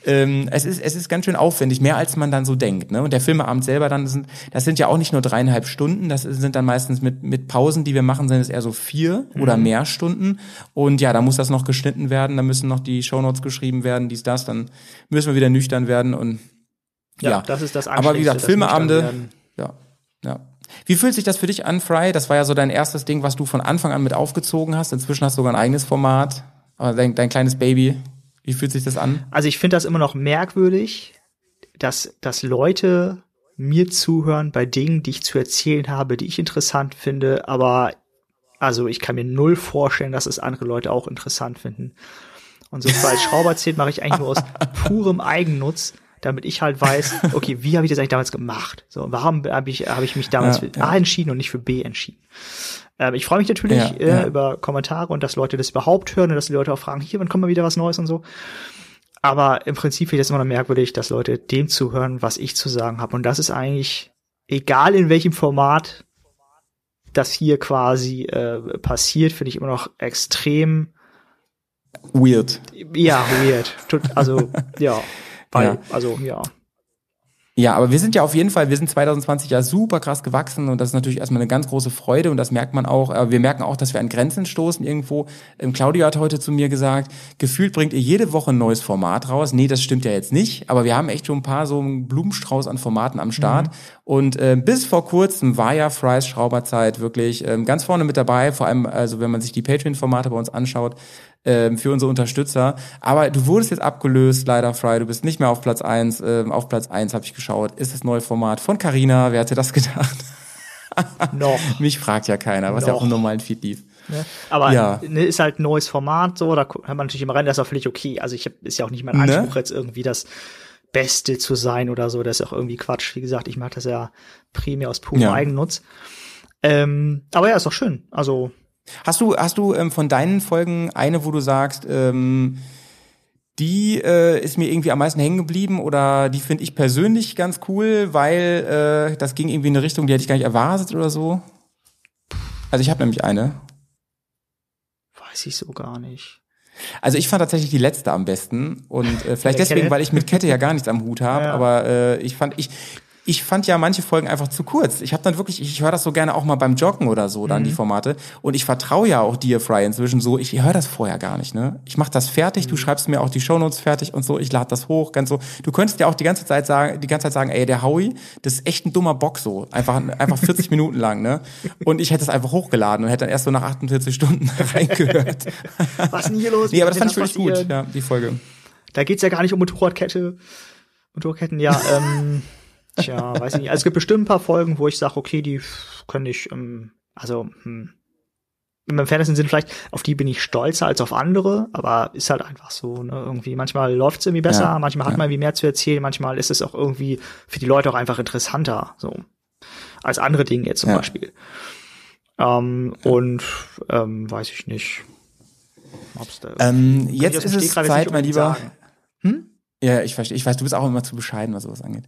Ähm, es, ist, es ist ganz schön aufwendig, mehr als man dann so denkt. Ne? Und der Filmeabend selber dann, sind, das sind ja auch nicht nur dreieinhalb Stunden, das sind dann meistens mit, mit Pausen, die wir machen, sind es eher so vier oder mehr Stunden. Und ja, da muss das noch geschnitten werden, da müssen noch die Shownotes geschrieben werden, dies, das, dann müssen wir wieder nüchtern werden und ja, das ist das Aber wie gesagt, Filmeabende, ja, ja. Wie fühlt sich das für dich an, Fry? Das war ja so dein erstes Ding, was du von Anfang an mit aufgezogen hast. Inzwischen hast du sogar ein eigenes Format. Aber dein, dein kleines Baby, wie fühlt sich das an? Also ich finde das immer noch merkwürdig, dass, dass Leute mir zuhören bei Dingen, die ich zu erzählen habe, die ich interessant finde, aber also ich kann mir null vorstellen, dass es andere Leute auch interessant finden. Und so als Schrauber zählt mache ich eigentlich nur aus purem Eigennutz, damit ich halt weiß, okay, wie habe ich das eigentlich damals gemacht? So, warum habe ich, habe ich mich damals Ja, für ja. A entschieden und nicht für B entschieden? Ähm, ich freue mich natürlich äh, über Kommentare und dass Leute das überhaupt hören und dass die Leute auch fragen, hier, wann kommt mal wieder was Neues und so. Aber im Prinzip finde ich das immer noch merkwürdig, dass Leute dem zuhören, was ich zu sagen habe. Und das ist eigentlich, egal in welchem Format das hier quasi äh, passiert, finde ich immer noch extrem, Weird. ja, weird. Also, ja. Weil, Ja. Also, ja. Ja, aber wir sind ja auf jeden Fall, wir sind 2020 ja super krass gewachsen und das ist natürlich erstmal eine ganz große Freude und das merkt man auch. Äh, Wir merken auch, dass wir an Grenzen stoßen irgendwo. Ähm, Claudia hat heute zu mir gesagt, gefühlt bringt ihr jede Woche ein neues Format raus. Nee, das stimmt ja jetzt nicht, aber wir haben echt schon ein paar so einen Blumenstrauß an Formaten am Start. Und äh, bis vor kurzem war ja Fry's Schrauberzeit wirklich ähm, ganz vorne mit dabei, vor allem also wenn man sich die Patreon-Formate bei uns anschaut ähm, für unsere Unterstützer. Aber du wurdest jetzt abgelöst, leider, Fry. Du bist nicht mehr auf Platz eins. Ähm, auf Platz eins habe ich geschaut, ist das neue Format von Carina. Wer hätte das gedacht? Noch. Mich fragt ja keiner, was ja auch Noch. im normalen Feed lief. Ne? Aber Ja. ne, ist halt ein neues Format, so, da hat man natürlich immer rein, das ist auch völlig okay. Also ich hab, ist ja auch nicht mein Ne? Anspruch, jetzt irgendwie das Beste zu sein oder so. Das ist auch irgendwie Quatsch. Wie gesagt, ich mache das ja primär aus purem Ja. Eigennutz. Ähm, aber ja, ist doch schön. Also, Hast du, hast du ähm, von deinen Folgen eine, wo du sagst, ähm, die äh, ist mir irgendwie am meisten hängen geblieben oder die finde ich persönlich ganz cool, weil äh, das ging irgendwie in eine Richtung, die hätte ich gar nicht erwartet oder so? Also ich habe nämlich eine. weiß ich so gar nicht. Also ich fand tatsächlich die letzte am besten und äh, vielleicht deswegen, weil ich mit Kette ja gar nichts am Hut habe, Ja. aber äh, ich fand ich ich fand ja manche Folgen einfach zu kurz. Ich habe dann wirklich, ich höre das so gerne auch mal beim Joggen oder so, dann Mhm. die Formate. Und ich vertraue ja auch dir, Fry, inzwischen so. Ich höre das vorher gar nicht. Ne? Ich mache das fertig, Mhm. du schreibst mir auch die Shownotes fertig und so. Ich lade das hoch, ganz so. Du könntest ja auch die ganze Zeit sagen, die ganze Zeit sagen, ey, der Howie, das ist echt ein dummer Bock so, einfach einfach 40 Minuten lang, ne? Und ich hätte es einfach hochgeladen und hätte dann erst so nach 48 Stunden reingehört. Was ist denn hier los? Nee, aber das fand ich wirklich gut, ja, die Folge. Da geht's ja gar nicht um Motorradkette. Motorradketten, ja, ähm, tja, weiß ich nicht. Also es gibt bestimmt ein paar Folgen, wo ich sage, okay, die könnte ich, ähm, also, hm, im entferntesten Sinn vielleicht, auf die bin ich stolzer als auf andere, aber ist halt einfach so, ne, irgendwie, manchmal läuft's irgendwie besser, Ja, manchmal hat ja. man irgendwie mehr zu erzählen, manchmal ist es auch irgendwie für die Leute auch einfach interessanter, so, als andere Dinge jetzt zum Ja. Beispiel. Ähm, und, ähm, weiß ich nicht. Ob's da Ähm, jetzt ist es Zeit, mein Lieber. Hm? Ja, ich verstehe. Ich weiß, du bist auch immer zu bescheiden, was sowas angeht.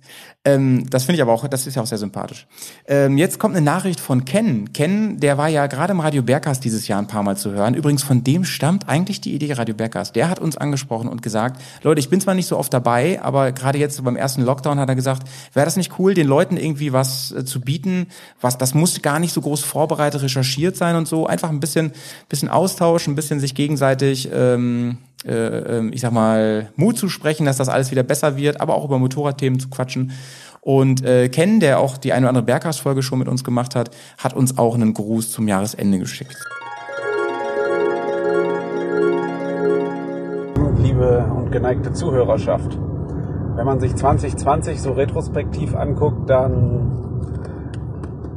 Ähm, das finde ich aber auch, das ist ja auch sehr sympathisch. Ähm, jetzt kommt eine Nachricht von Ken. Ken, der war ja gerade im Radio Bergcast dieses Jahr ein paar Mal zu hören. Übrigens, von dem stammt eigentlich die Idee Radio Bergcast. Der hat uns angesprochen und gesagt, Leute, ich bin zwar nicht so oft dabei, aber gerade jetzt beim ersten Lockdown hat er gesagt, wäre das nicht cool, den Leuten irgendwie was äh, zu bieten, was, das muss gar nicht so groß vorbereitet, recherchiert sein und so. Einfach ein bisschen, bisschen Austausch, ein bisschen sich gegenseitig, ähm, äh, ähm, ich sag mal, Mut zu sprechen, dass das alles wieder besser wird, aber auch über Motorradthemen zu quatschen. Und äh, Ken, der auch die eine oder andere Berghaus-Folge schon mit uns gemacht hat, hat uns auch einen Gruß zum Jahresende geschickt. liebe und geneigte Zuhörerschaft. Wenn man sich 2020 so retrospektiv anguckt, dann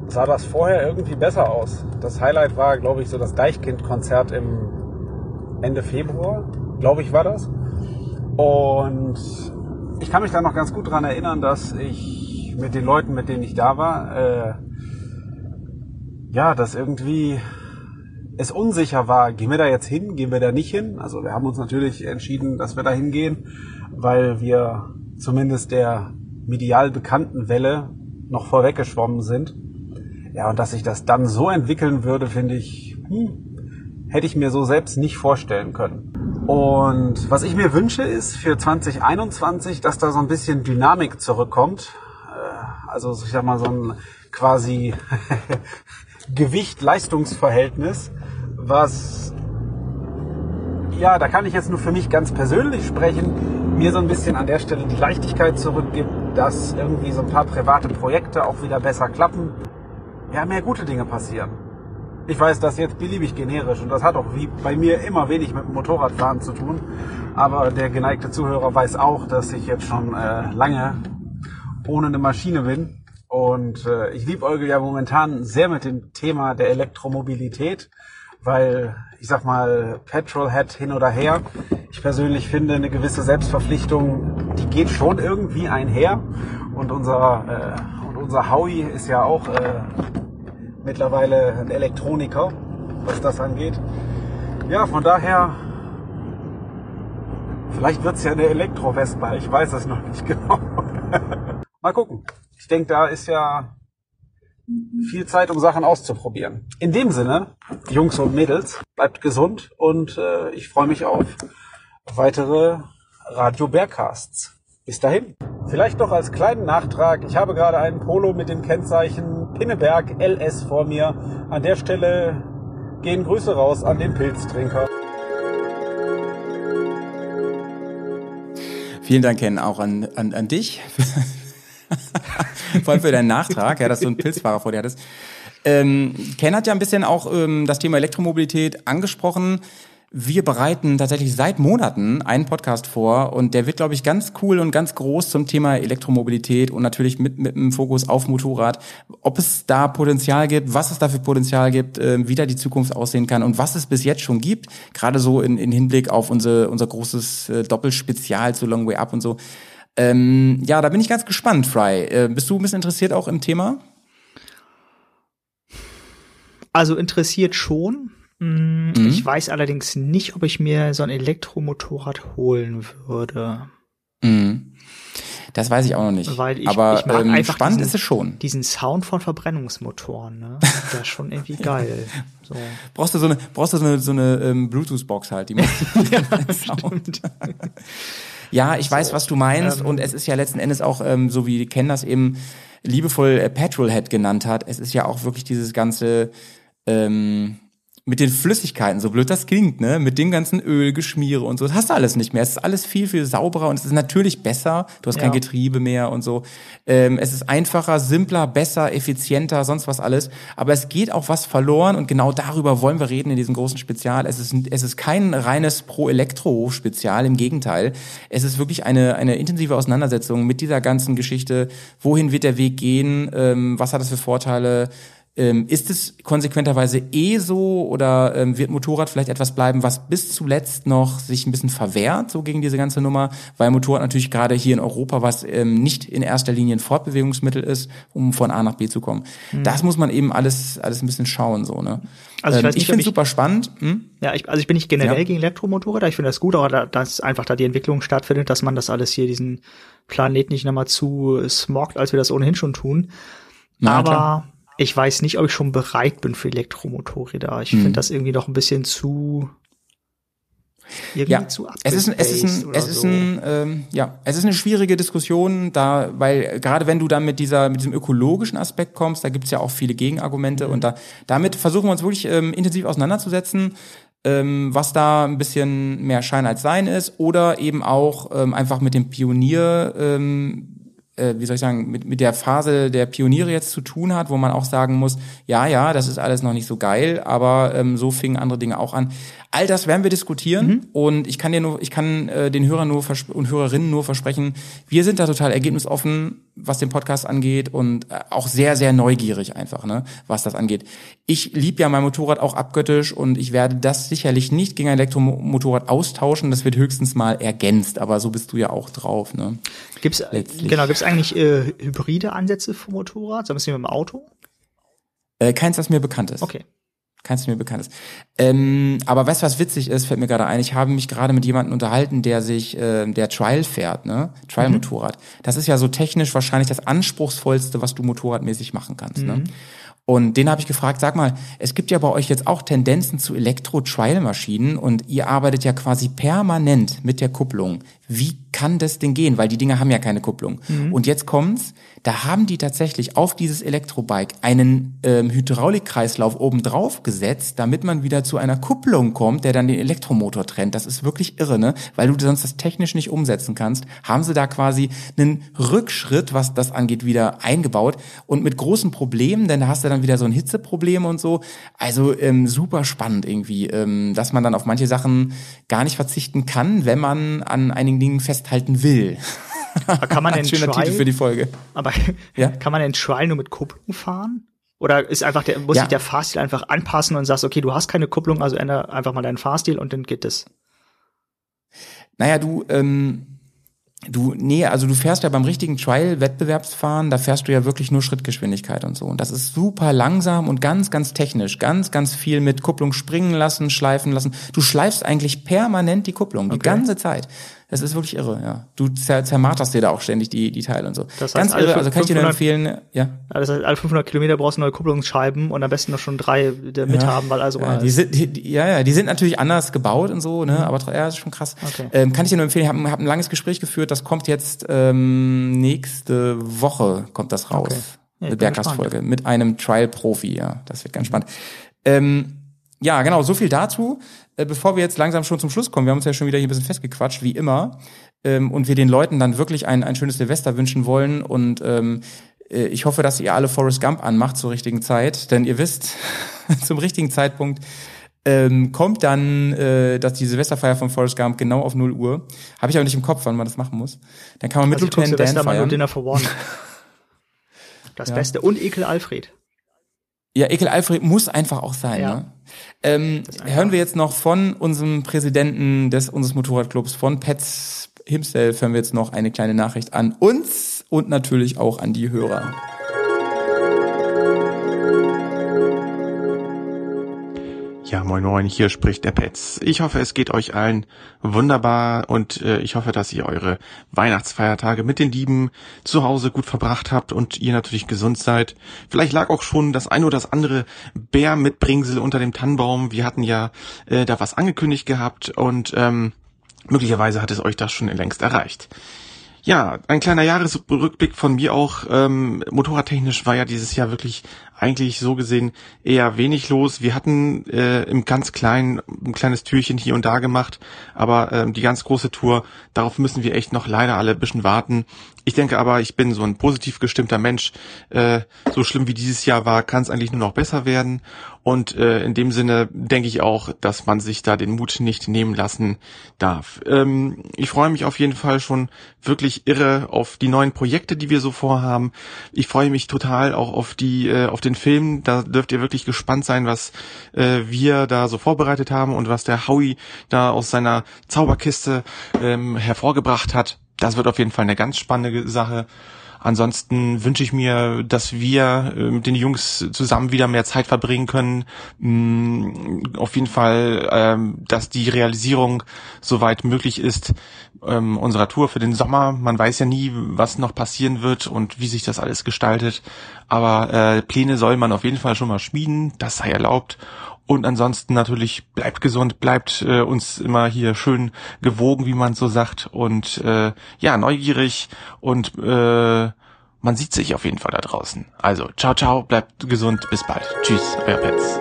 sah das vorher irgendwie besser aus. Das Highlight war, glaube ich, so das Deichkind-Konzert im Ende Februar, glaube ich, war das. Und ich kann mich da noch ganz gut dran erinnern, dass ich mit den Leuten, mit denen ich da war, äh, ja, dass irgendwie es unsicher war, gehen wir da jetzt hin, gehen wir da nicht hin. Also wir haben uns natürlich entschieden, dass wir da hingehen, weil wir zumindest der medial bekannten Welle noch vorweggeschwommen sind. Ja, und dass sich das dann so entwickeln würde, finde ich, hm, hätte ich mir so selbst nicht vorstellen können. Und was ich mir wünsche, ist für 2021, dass da so ein bisschen Dynamik zurückkommt. Äh, Also ich sag mal so ein quasi Gewicht-Leistungsverhältnis, was ja, da kann ich jetzt nur für mich ganz persönlich sprechen, mir so ein bisschen an der Stelle die Leichtigkeit zurückgibt, dass irgendwie so ein paar private Projekte auch wieder besser klappen. Ja, mehr gute Dinge passieren. Ich weiß, das jetzt beliebig generisch und das hat auch wie bei mir immer wenig mit dem Motorradfahren zu tun. Aber der geneigte Zuhörer weiß auch, dass ich jetzt schon äh, lange ohne eine Maschine bin. Und äh, ich liebäugel ja momentan sehr mit dem Thema der Elektromobilität, weil ich sag mal, Petrolhead hin oder her. Ich persönlich finde, eine gewisse Selbstverpflichtung, die geht schon irgendwie einher. Und unser, äh, und unser Howie ist ja auch äh, mittlerweile ein Elektroniker, was das angeht. Ja, von daher, vielleicht wird's ja eine Elektro-Vespa, ich weiß es noch nicht genau. Mal gucken. Ich denke, da ist ja viel Zeit, um Sachen auszuprobieren. In dem Sinne, Jungs und Mädels, bleibt gesund und äh, ich freue mich auf weitere Radio Bergcasts. Bis dahin. Vielleicht noch als kleinen Nachtrag. Ich habe gerade einen Polo mit dem Kennzeichen Pinneberg LS vor mir. An der Stelle gehen Grüße raus an den Pilztrinker. Vielen Dank, Ken, auch an, an, an dich. Vor allem für deinen Nachtrag, ja, dass du einen Pilzfahrer vor dir hattest. Ähm, Ken hat ja ein bisschen auch ähm, das Thema Elektromobilität angesprochen. Wir bereiten tatsächlich seit Monaten einen Podcast vor und der wird, glaube ich, ganz cool und ganz groß zum Thema Elektromobilität und natürlich mit, mit einem Fokus auf Motorrad. Ob es da Potenzial gibt, was es da für Potenzial gibt, äh, wie da die Zukunft aussehen kann und was es bis jetzt schon gibt, gerade so in, in Hinblick auf unser, unser großes äh, Doppelspezial zu Long Way Up und so. Ähm, ja, da bin ich ganz gespannt, Fry. Äh, bist du ein bisschen interessiert auch im Thema? Also interessiert schon. Mm, Mhm. Ich weiß allerdings nicht, ob ich mir so ein Elektromotorrad holen würde. Mhm. Das weiß ich auch noch nicht. Weil ich, Aber ich mag ähm, einfach spannend diesen, ist es schon. Diesen Sound von Verbrennungsmotoren, ne? Das ist schon irgendwie geil. So. Brauchst du so eine, brauchst du so eine, so eine ähm, Bluetooth-Box halt, die macht ja, Sound. ja, ich weiß, was du meinst. Ähm, und es ist ja letzten Endes auch, ähm, so wie Ken das eben liebevoll äh, Petrolhead genannt hat. Es ist ja auch wirklich dieses ganze ähm, mit den Flüssigkeiten, so blöd das klingt, ne, mit dem ganzen Ölgeschmiere und so, das hast du alles nicht mehr. Es ist alles viel, viel sauberer und es ist natürlich besser. Du hast kein Ja. Getriebe mehr und so. Ähm, es ist einfacher, simpler, besser, effizienter, sonst was alles. Aber es geht auch was verloren und genau darüber wollen wir reden in diesem großen Spezial. Es ist, es ist kein reines Pro-Elektro-Spezial, im Gegenteil. Es ist wirklich eine, eine intensive Auseinandersetzung mit dieser ganzen Geschichte. Wohin wird der Weg gehen? Ähm, was hat das für Vorteile? Ähm, ist es konsequenterweise eh so oder ähm, wird Motorrad vielleicht etwas bleiben, was bis zuletzt noch sich ein bisschen verwehrt, so gegen diese ganze Nummer, weil Motorrad natürlich gerade hier in Europa, was ähm, nicht in erster Linie ein Fortbewegungsmittel ist, um von A nach B zu kommen. Das muss man eben alles, alles ein bisschen schauen, so, ne? Mhm. Also ich Ähm, weiß nicht, ich finde ich- super spannend. Hm? Ja, ich, also ich bin nicht generell Ja. gegen Elektromotorräder. Ich finde das gut, aber da, dass einfach da die Entwicklung stattfindet, dass man das alles hier diesen Planet nicht nochmal zu smoggt, als wir das ohnehin schon tun. Na, aber klar. Ich weiß nicht, ob ich schon bereit bin für Elektromotorräder. Ich Mhm. finde das irgendwie noch ein bisschen zu irgendwie Ja, zu es ist ein, es ist ein, es ist so. ein, ähm, ja, es ist eine schwierige Diskussion, da, weil gerade wenn du dann mit dieser, mit diesem ökologischen Aspekt kommst, da gibt's ja auch viele Gegenargumente und da, damit versuchen wir uns wirklich ähm, intensiv auseinanderzusetzen, ähm, was da ein bisschen mehr Schein als Sein ist oder eben auch ähm, einfach mit dem Pionier, ähm, äh, wie soll ich sagen, mit, mit der Phase der Pioniere jetzt zu tun hat, wo man auch sagen muss, ja, ja, das ist alles noch nicht so geil, aber ähm, so fingen andere Dinge auch an. All das werden wir diskutieren und ich kann dir nur, ich kann äh, den Hörern nur und Hörerinnen nur versprechen, wir sind da total ergebnisoffen, was den Podcast angeht und äh, auch sehr, sehr neugierig einfach, ne, was das angeht. Ich lieb ja mein Motorrad auch abgöttisch und ich werde das sicherlich nicht gegen ein Elektromotorrad austauschen. Das wird höchstens mal ergänzt, aber so bist du ja auch drauf, ne? Gibt's, letztlich. genau, gibt's eigentlich äh, hybride Ansätze für Motorrad? So ein bisschen mit dem Auto? Äh, keins, was mir bekannt ist. Okay. Keins, mir bekannt ist. Ähm, aber weißt du, was witzig ist, fällt mir gerade ein. Ich habe mich gerade mit jemandem unterhalten, der sich, äh, der Trial fährt, ne? Trial-Motorrad. Das ist ja so technisch wahrscheinlich das anspruchsvollste, was du motorradmäßig machen kannst, ne? Und den habe ich gefragt, sag mal, es gibt ja bei euch jetzt auch Tendenzen zu Elektro-Trial-Maschinen und ihr arbeitet ja quasi permanent mit der Kupplung. Wie kann das denn gehen? Weil die Dinger haben ja keine Kupplung. Und jetzt kommt's, da haben die tatsächlich auf dieses Elektrobike einen ähm, Hydraulikkreislauf oben drauf gesetzt, damit man wieder zu einer Kupplung kommt, der dann den Elektromotor trennt. Das ist wirklich irre, ne? Weil du sonst das technisch nicht umsetzen kannst. Haben sie da quasi einen Rückschritt, was das angeht, wieder eingebaut und mit großen Problemen, denn da hast du dann wieder so ein Hitzeproblem und so. Also ähm, super spannend irgendwie, ähm, dass man dann auf manche Sachen gar nicht verzichten kann, wenn man an einigen Dingen festhalten will. Aber kann man denn Schöner Trial, Titel für die Folge. aber Ja. kann man denn Trial nur mit Kupplung fahren? Oder ist einfach der, muss Ja. sich der Fahrstil einfach anpassen und sagst, okay, du hast keine Kupplung, also ändere einfach mal deinen Fahrstil und dann geht es. Naja, du, ähm, du, nee, also du fährst ja beim richtigen Trial-Wettbewerbsfahren, da fährst du ja wirklich nur Schrittgeschwindigkeit und so. Und das ist super langsam und ganz, ganz technisch. Ganz, ganz viel mit Kupplung springen lassen, schleifen lassen. Du schleifst eigentlich permanent die Kupplung, die Okay. ganze Zeit. Das ist wirklich irre, ja. Du zer zermarterst dir da auch ständig die, die Teile und so. Das heißt, ganz irre, also kann ich dir nur 500 empfehlen, ja. Ja, Das heißt, alle 500 Kilometer brauchst du neue Kupplungsscheiben und am besten noch schon drei mit haben, weil also Ja, die sind, die, die, ja, ja, die sind natürlich anders gebaut und so, ne, aber tra- ja, das ist schon krass. Mhm. Okay. Ähm, kann ich dir nur empfehlen, ich habe hab ein langes Gespräch geführt, das kommt jetzt ähm, nächste Woche, kommt das raus. Okay. Ja, eine Bergkast-Folge mit einem Trial-Profi, ja, das wird ganz spannend. Ähm, ja, genau, so viel dazu. Äh, bevor wir jetzt langsam schon zum Schluss kommen, wir haben uns ja schon wieder hier ein bisschen festgequatscht, wie immer, ähm, und wir den Leuten dann wirklich ein, ein schönes Silvester wünschen wollen und ähm, äh, ich hoffe, dass ihr alle Forrest Gump anmacht zur richtigen Zeit, denn ihr wisst, zum richtigen Zeitpunkt ähm, kommt dann äh, dass die Silvesterfeier von Forrest Gump genau auf 0 Uhr. Habe ich aber nicht im Kopf, wann man das machen muss. Dann kann man mit also Lieutenant Dan feiern. Dinner for One. Das Ja. Beste. Und Ekel Alfred. Ja, Ekel Alfred muss einfach auch sein. Ja. Ne? Ähm, hören wir jetzt noch von unserem Präsidenten des unseres Motorradclubs, von Pets himself, hören wir jetzt noch eine kleine Nachricht an uns und natürlich auch an die Hörer. Ja, moin moin, hier spricht der Petz. Ich hoffe, es geht euch allen wunderbar und äh, ich hoffe, dass ihr eure Weihnachtsfeiertage mit den Lieben zu Hause gut verbracht habt und ihr natürlich gesund seid. Vielleicht lag auch schon das ein oder das andere Bär mit Bringsel unter dem Tannenbaum. Wir hatten ja äh, da was angekündigt gehabt und ähm, möglicherweise hat es euch das schon längst erreicht. Ja, ein kleiner Jahresrückblick von mir auch. Ähm, motorradtechnisch war ja dieses Jahr wirklich eigentlich so gesehen eher wenig los. Wir hatten äh, im ganz kleinen ein kleines Türchen hier und da gemacht, aber ähm, die ganz große Tour, darauf müssen wir echt noch leider alle ein bisschen warten. Ich denke aber, ich bin so ein positiv gestimmter Mensch. Äh, so schlimm wie dieses Jahr war, kann es eigentlich nur noch besser werden. Und äh, in dem Sinne denke ich auch, dass man sich da den Mut nicht nehmen lassen darf. Ähm, ich freue mich auf jeden Fall schon wirklich irre auf die neuen Projekte, die wir so vorhaben. Ich freue mich total auch auf die äh, auf den Film. Da dürft ihr wirklich gespannt sein, was äh, wir da so vorbereitet haben und was der Howie da aus seiner Zauberkiste ähm, hervorgebracht hat. Das wird auf jeden Fall eine ganz spannende Sache. Ansonsten wünsche ich mir, dass wir äh, mit den Jungs zusammen wieder mehr Zeit verbringen können. Mm, Auf jeden Fall, ähm, dass die Realisierung soweit möglich ist ähm, unserer Tour für den Sommer. Man weiß ja nie, was noch passieren wird und wie sich das alles gestaltet. Aber äh, Pläne soll man auf jeden Fall schon mal schmieden. Das sei erlaubt. Und ansonsten natürlich bleibt gesund, bleibt äh, uns immer hier schön gewogen, wie man so sagt. Und äh, ja, neugierig und äh, man sieht sich auf jeden Fall da draußen. Also, ciao, ciao, bleibt gesund, bis bald. Tschüss, euer Pets.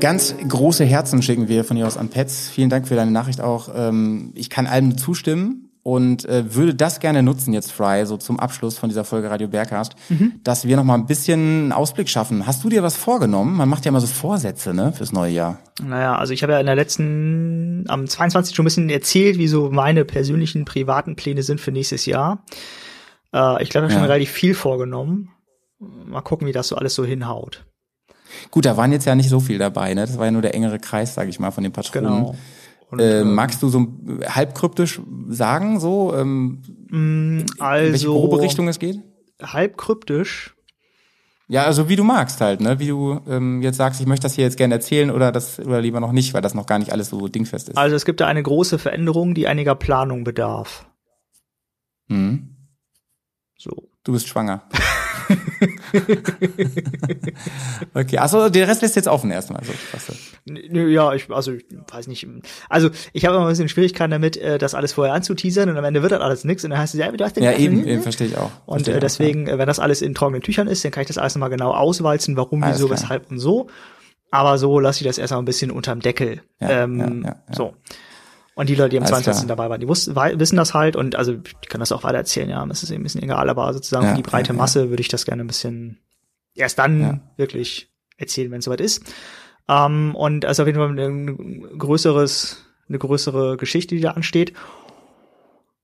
Ganz große Herzen schicken wir von hier aus an Pets. Vielen Dank für deine Nachricht auch. Ähm, Ich kann allem zustimmen und äh, würde das gerne nutzen jetzt, Fry, so zum Abschluss von dieser Folge Radio Bergcast, Mhm. dass wir noch mal ein bisschen einen Ausblick schaffen. Hast du dir was vorgenommen? Man macht ja immer so Vorsätze, ne, fürs neue Jahr. Naja, also ich habe ja in der letzten, am 22. schon ein bisschen erzählt, wie so meine persönlichen privaten Pläne sind für nächstes Jahr. Äh, ich glaube, ich habe schon Ja. relativ viel vorgenommen. Mal gucken, wie das so alles so hinhaut. Gut, da waren jetzt ja nicht so viel dabei, ne? Das war ja nur der engere Kreis, sage ich mal, von den Patronen. Genau. Und, äh, ähm, magst du so halb kryptisch sagen, so, ähm, in welche also grobe Richtung es geht? halb kryptisch. Ja, also wie du magst halt, ne? Wie du ähm, jetzt sagst, ich möchte das hier jetzt gerne erzählen oder das oder lieber noch nicht, weil das noch gar nicht alles so dingfest ist. Also es gibt da eine große Veränderung, die einiger Planung bedarf. Mhm. So. Du bist schwanger. okay, also der Rest lässt jetzt offen erstmal. So, was du- Nö, Ja, ich, also ich weiß nicht. Also ich habe immer ein bisschen Schwierigkeiten damit, äh, das alles vorher anzuteasern und am Ende wird dann alles nix und dann heißt es, ja, du hast den ja, eben, eben verstehe ich auch. Und äh, ich auch, deswegen, äh, wenn das alles in trockenen Tüchern ist, dann kann ich das alles nochmal genau auswalzen, warum, Alles wieso, klar. weshalb und so. Aber so lasse ich das erstmal ein bisschen unterm Deckel. Ja, ähm, ja, ja, ja. So. Und die Leute, die am Alles 22. klar. dabei waren, die wussten, wissen das halt und also ich kann das auch weiter erzählen, ja, das ist eben ein bisschen egal, aber sozusagen Ja, für die breite ja, ja. Masse würde ich das gerne ein bisschen erst dann Ja. wirklich erzählen, wenn es soweit ist. Ähm, und es ist auf jeden Fall ein größeres, eine größere Geschichte, die da ansteht.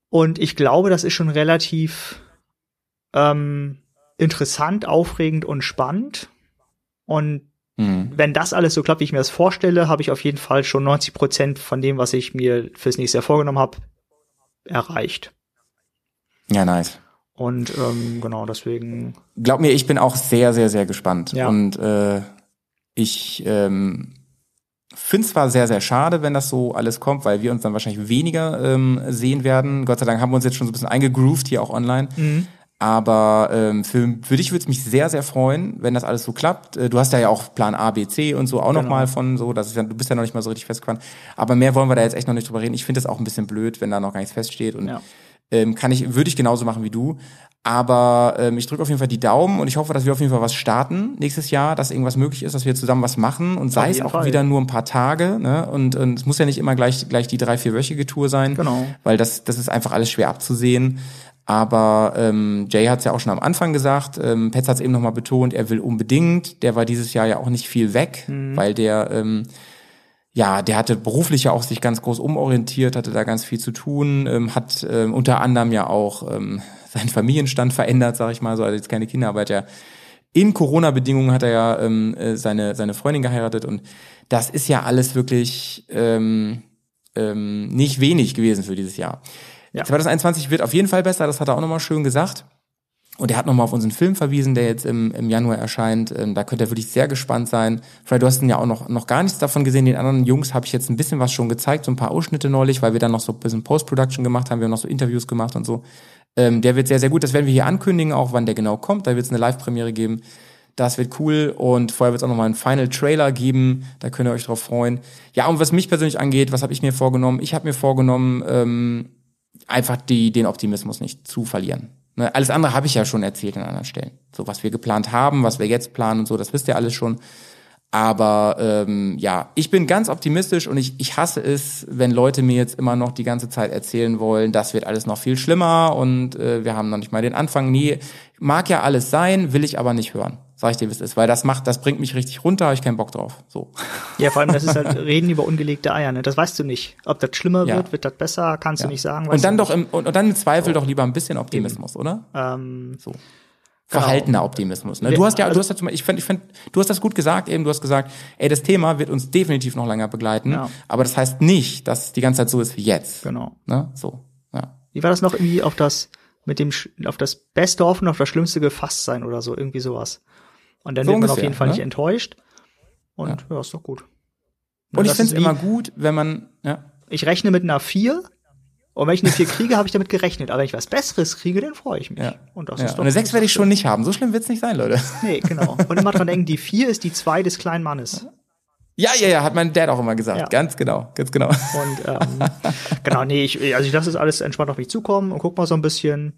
Und ich glaube, das ist schon relativ ähm, interessant, aufregend und spannend. Und Mhm. wenn das alles so klappt, wie ich mir das vorstelle, habe ich auf jeden Fall schon 90 Prozent von dem, was ich mir fürs nächste Jahr vorgenommen habe, erreicht. Ja, nice. Und ähm, genau deswegen. Glaub mir, ich bin auch sehr, sehr, sehr gespannt. Ja. Und äh, ich ähm, finde zwar sehr, sehr schade, wenn das so alles kommt, weil wir uns dann wahrscheinlich weniger ähm, sehen werden. Gott sei Dank haben wir uns jetzt schon so ein bisschen eingegroovt hier auch online. Mhm. Aber ähm, für, für dich würde es mich sehr, sehr freuen, wenn das alles so klappt. Äh, Du hast ja ja auch Plan A, B, C und so auch noch Genau. mal von so, das ist ja, du bist ja noch nicht mal so richtig festgefahren. Aber mehr wollen wir da jetzt echt noch nicht drüber reden. Ich finde das auch ein bisschen blöd, wenn da noch gar nichts feststeht. Und Ja. ähm, kann ich, würde ich genauso machen wie du. Aber ähm, ich drücke auf jeden Fall die Daumen und ich hoffe, dass wir auf jeden Fall was starten nächstes Jahr, dass irgendwas möglich ist, dass wir zusammen was machen und sei es auch Fall. wieder nur ein paar Tage. Ne? Und, und es muss ja nicht immer gleich gleich die drei vierwöchige Tour sein, Genau. weil das das ist einfach alles schwer abzusehen. Aber ähm, Jay hat es ja auch schon am Anfang gesagt, ähm, Petz hat es eben nochmal betont, er will unbedingt. Der war dieses Jahr ja auch nicht viel weg, weil der ähm, ja, der hatte beruflich ja auch sich ganz groß umorientiert, hatte da ganz viel zu tun, ähm, hat ähm, unter anderem ja auch ähm, seinen Familienstand verändert, sag ich mal, so also jetzt keine Kinder, aber ja in Corona-Bedingungen hat er ja ähm, äh, seine seine Freundin geheiratet und das ist ja alles wirklich ähm, ähm, nicht wenig gewesen für dieses Jahr. Ja. 2021 wird auf jeden Fall besser, das hat er auch nochmal schön gesagt. Und er hat nochmal auf unseren Film verwiesen, der jetzt im, im Januar erscheint. Ähm, da könnt ihr wirklich sehr gespannt sein. Fred, du hast ihn ja auch noch, noch gar nichts davon gesehen. Den anderen Jungs habe ich jetzt ein bisschen was schon gezeigt, so ein paar Ausschnitte neulich, weil wir dann noch so ein bisschen Post-Production gemacht haben. Wir haben noch so Interviews gemacht und so. Ähm, der wird sehr, sehr gut. Das werden wir hier ankündigen, auch wann der genau kommt. Da wird es eine Live-Premiere geben. Das wird cool. Und vorher wird es auch nochmal einen Final-Trailer geben. Da könnt ihr euch drauf freuen. Ja, und was mich persönlich angeht, was habe ich mir vorgenommen? Ich habe mir vorgenommen, ähm, einfach die, den Optimismus nicht zu verlieren. Ne, alles andere habe ich ja schon erzählt an anderen Stellen. So, was wir geplant haben, was wir jetzt planen und so, das wisst ihr alles schon. Aber ähm, ja, ich bin ganz optimistisch und ich, ich hasse es, wenn Leute mir jetzt immer noch die ganze Zeit erzählen wollen, das wird alles noch viel schlimmer und äh, wir haben noch nicht mal den Anfang. Nee, mag ja alles sein, will ich aber nicht hören. Sag ich dir, wie es ist, weil das macht, das bringt mich richtig runter, habe ich keinen Bock drauf. So. Ja, vor allem, das ist halt Reden über ungelegte Eier, ne? Das weißt du nicht. Ob das schlimmer Ja. wird, wird das besser, kannst Ja. du nicht sagen. Und dann doch im, und, und dann im Zweifel doch lieber ein bisschen Optimismus, oder? nicht. Ähm, So. Verhaltener Optimismus. Ne? Du hast ja, du hast ja zum ich finde, ich find, du hast das gut gesagt eben, du hast gesagt, ey, das Thema wird uns definitiv noch länger begleiten, Ja. aber das heißt nicht, dass es die ganze Zeit so ist wie jetzt. genau. Ne? So. Ja. Wie war das noch irgendwie auf das, mit dem, auf das Beste hoffen, auf das Schlimmste gefasst sein oder so, irgendwie sowas. Und dann So wird man auf ungefähr, jeden Fall ne? nicht enttäuscht. Und ja, ist doch gut. Und ich das finde es immer gut, wenn man, ja. Ich rechne mit einer 4 und wenn ich eine 4 kriege, habe ich damit gerechnet. Aber wenn ich was Besseres kriege, dann freue ich mich. Ja. Und das ja. ist Und doch eine 6 werde ich schon nicht haben. So schlimm wird's nicht sein, Leute. Nee, genau. Und immer dran denken, die 4 ist die 2 des kleinen Mannes. Ja, ja, ja, hat mein Dad auch immer gesagt. Ja. Ganz genau, ganz genau. Und ähm, genau, nee, ich, also ich lasse das alles entspannt auf mich zukommen und guck mal so ein bisschen.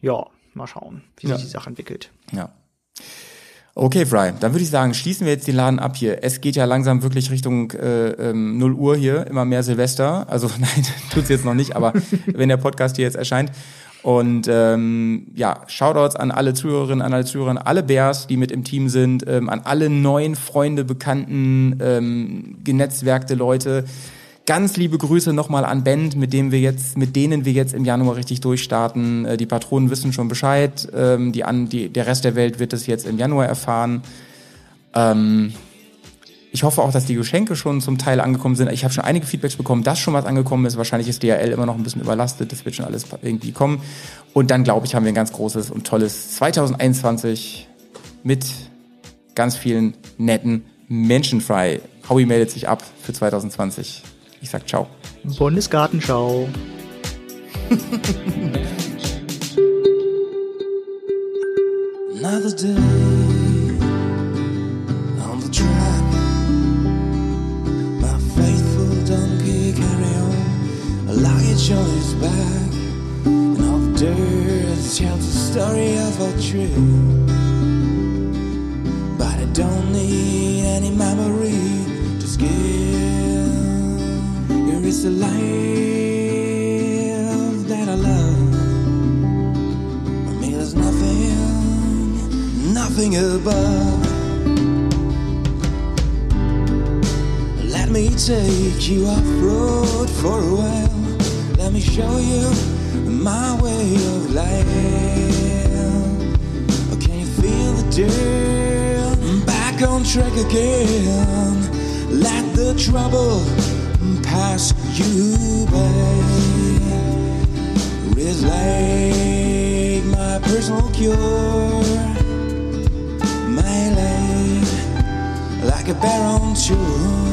Ja, mal schauen, wie Ja. sich die Sache entwickelt. Ja. Okay, Fry, dann würde ich sagen, schließen wir jetzt den Laden ab hier. Es geht ja langsam wirklich Richtung äh, ähm, 0 Uhr hier, immer mehr Silvester. Also nein, tut's jetzt noch nicht, aber wenn der Podcast hier jetzt erscheint. Und ähm, ja, Shoutouts an alle Zuhörerinnen, an alle Zuhörer, an alle Bears, die mit im Team sind, ähm, an alle neuen Freunde, Bekannten, ähm, genetzwerkte Leute. Ganz liebe Grüße nochmal an Band, mit dem wir jetzt, mit denen wir jetzt im Januar richtig durchstarten. Äh, Die Patronen wissen schon Bescheid. Ähm, die an, die, der Rest der Welt wird es jetzt im Januar erfahren. Ähm, ich hoffe auch, dass die Geschenke schon zum Teil angekommen sind. Ich habe schon einige Feedbacks bekommen, dass schon was angekommen ist. Wahrscheinlich ist DHL immer noch ein bisschen überlastet. Das wird schon alles irgendwie kommen. Und dann, glaube ich, haben wir ein ganz großes und tolles 2021 mit ganz vielen netten Menschen frei. Howie meldet sich ab für 2020. Ich sag ciao. Bundesgartenschau. Another day on the track. My faithful donkey carry on. A luggage on his back. And all the dirt tells the story of a trip. But I don't need any memory to skip. Is the life that I love. For me, there's nothing, nothing above. Let me take you off road for a while. Let me show you my way of life. Oh, can you feel the dirt? Back on track again. Let the trouble pass you back. My personal cure. My light, like a barren shore.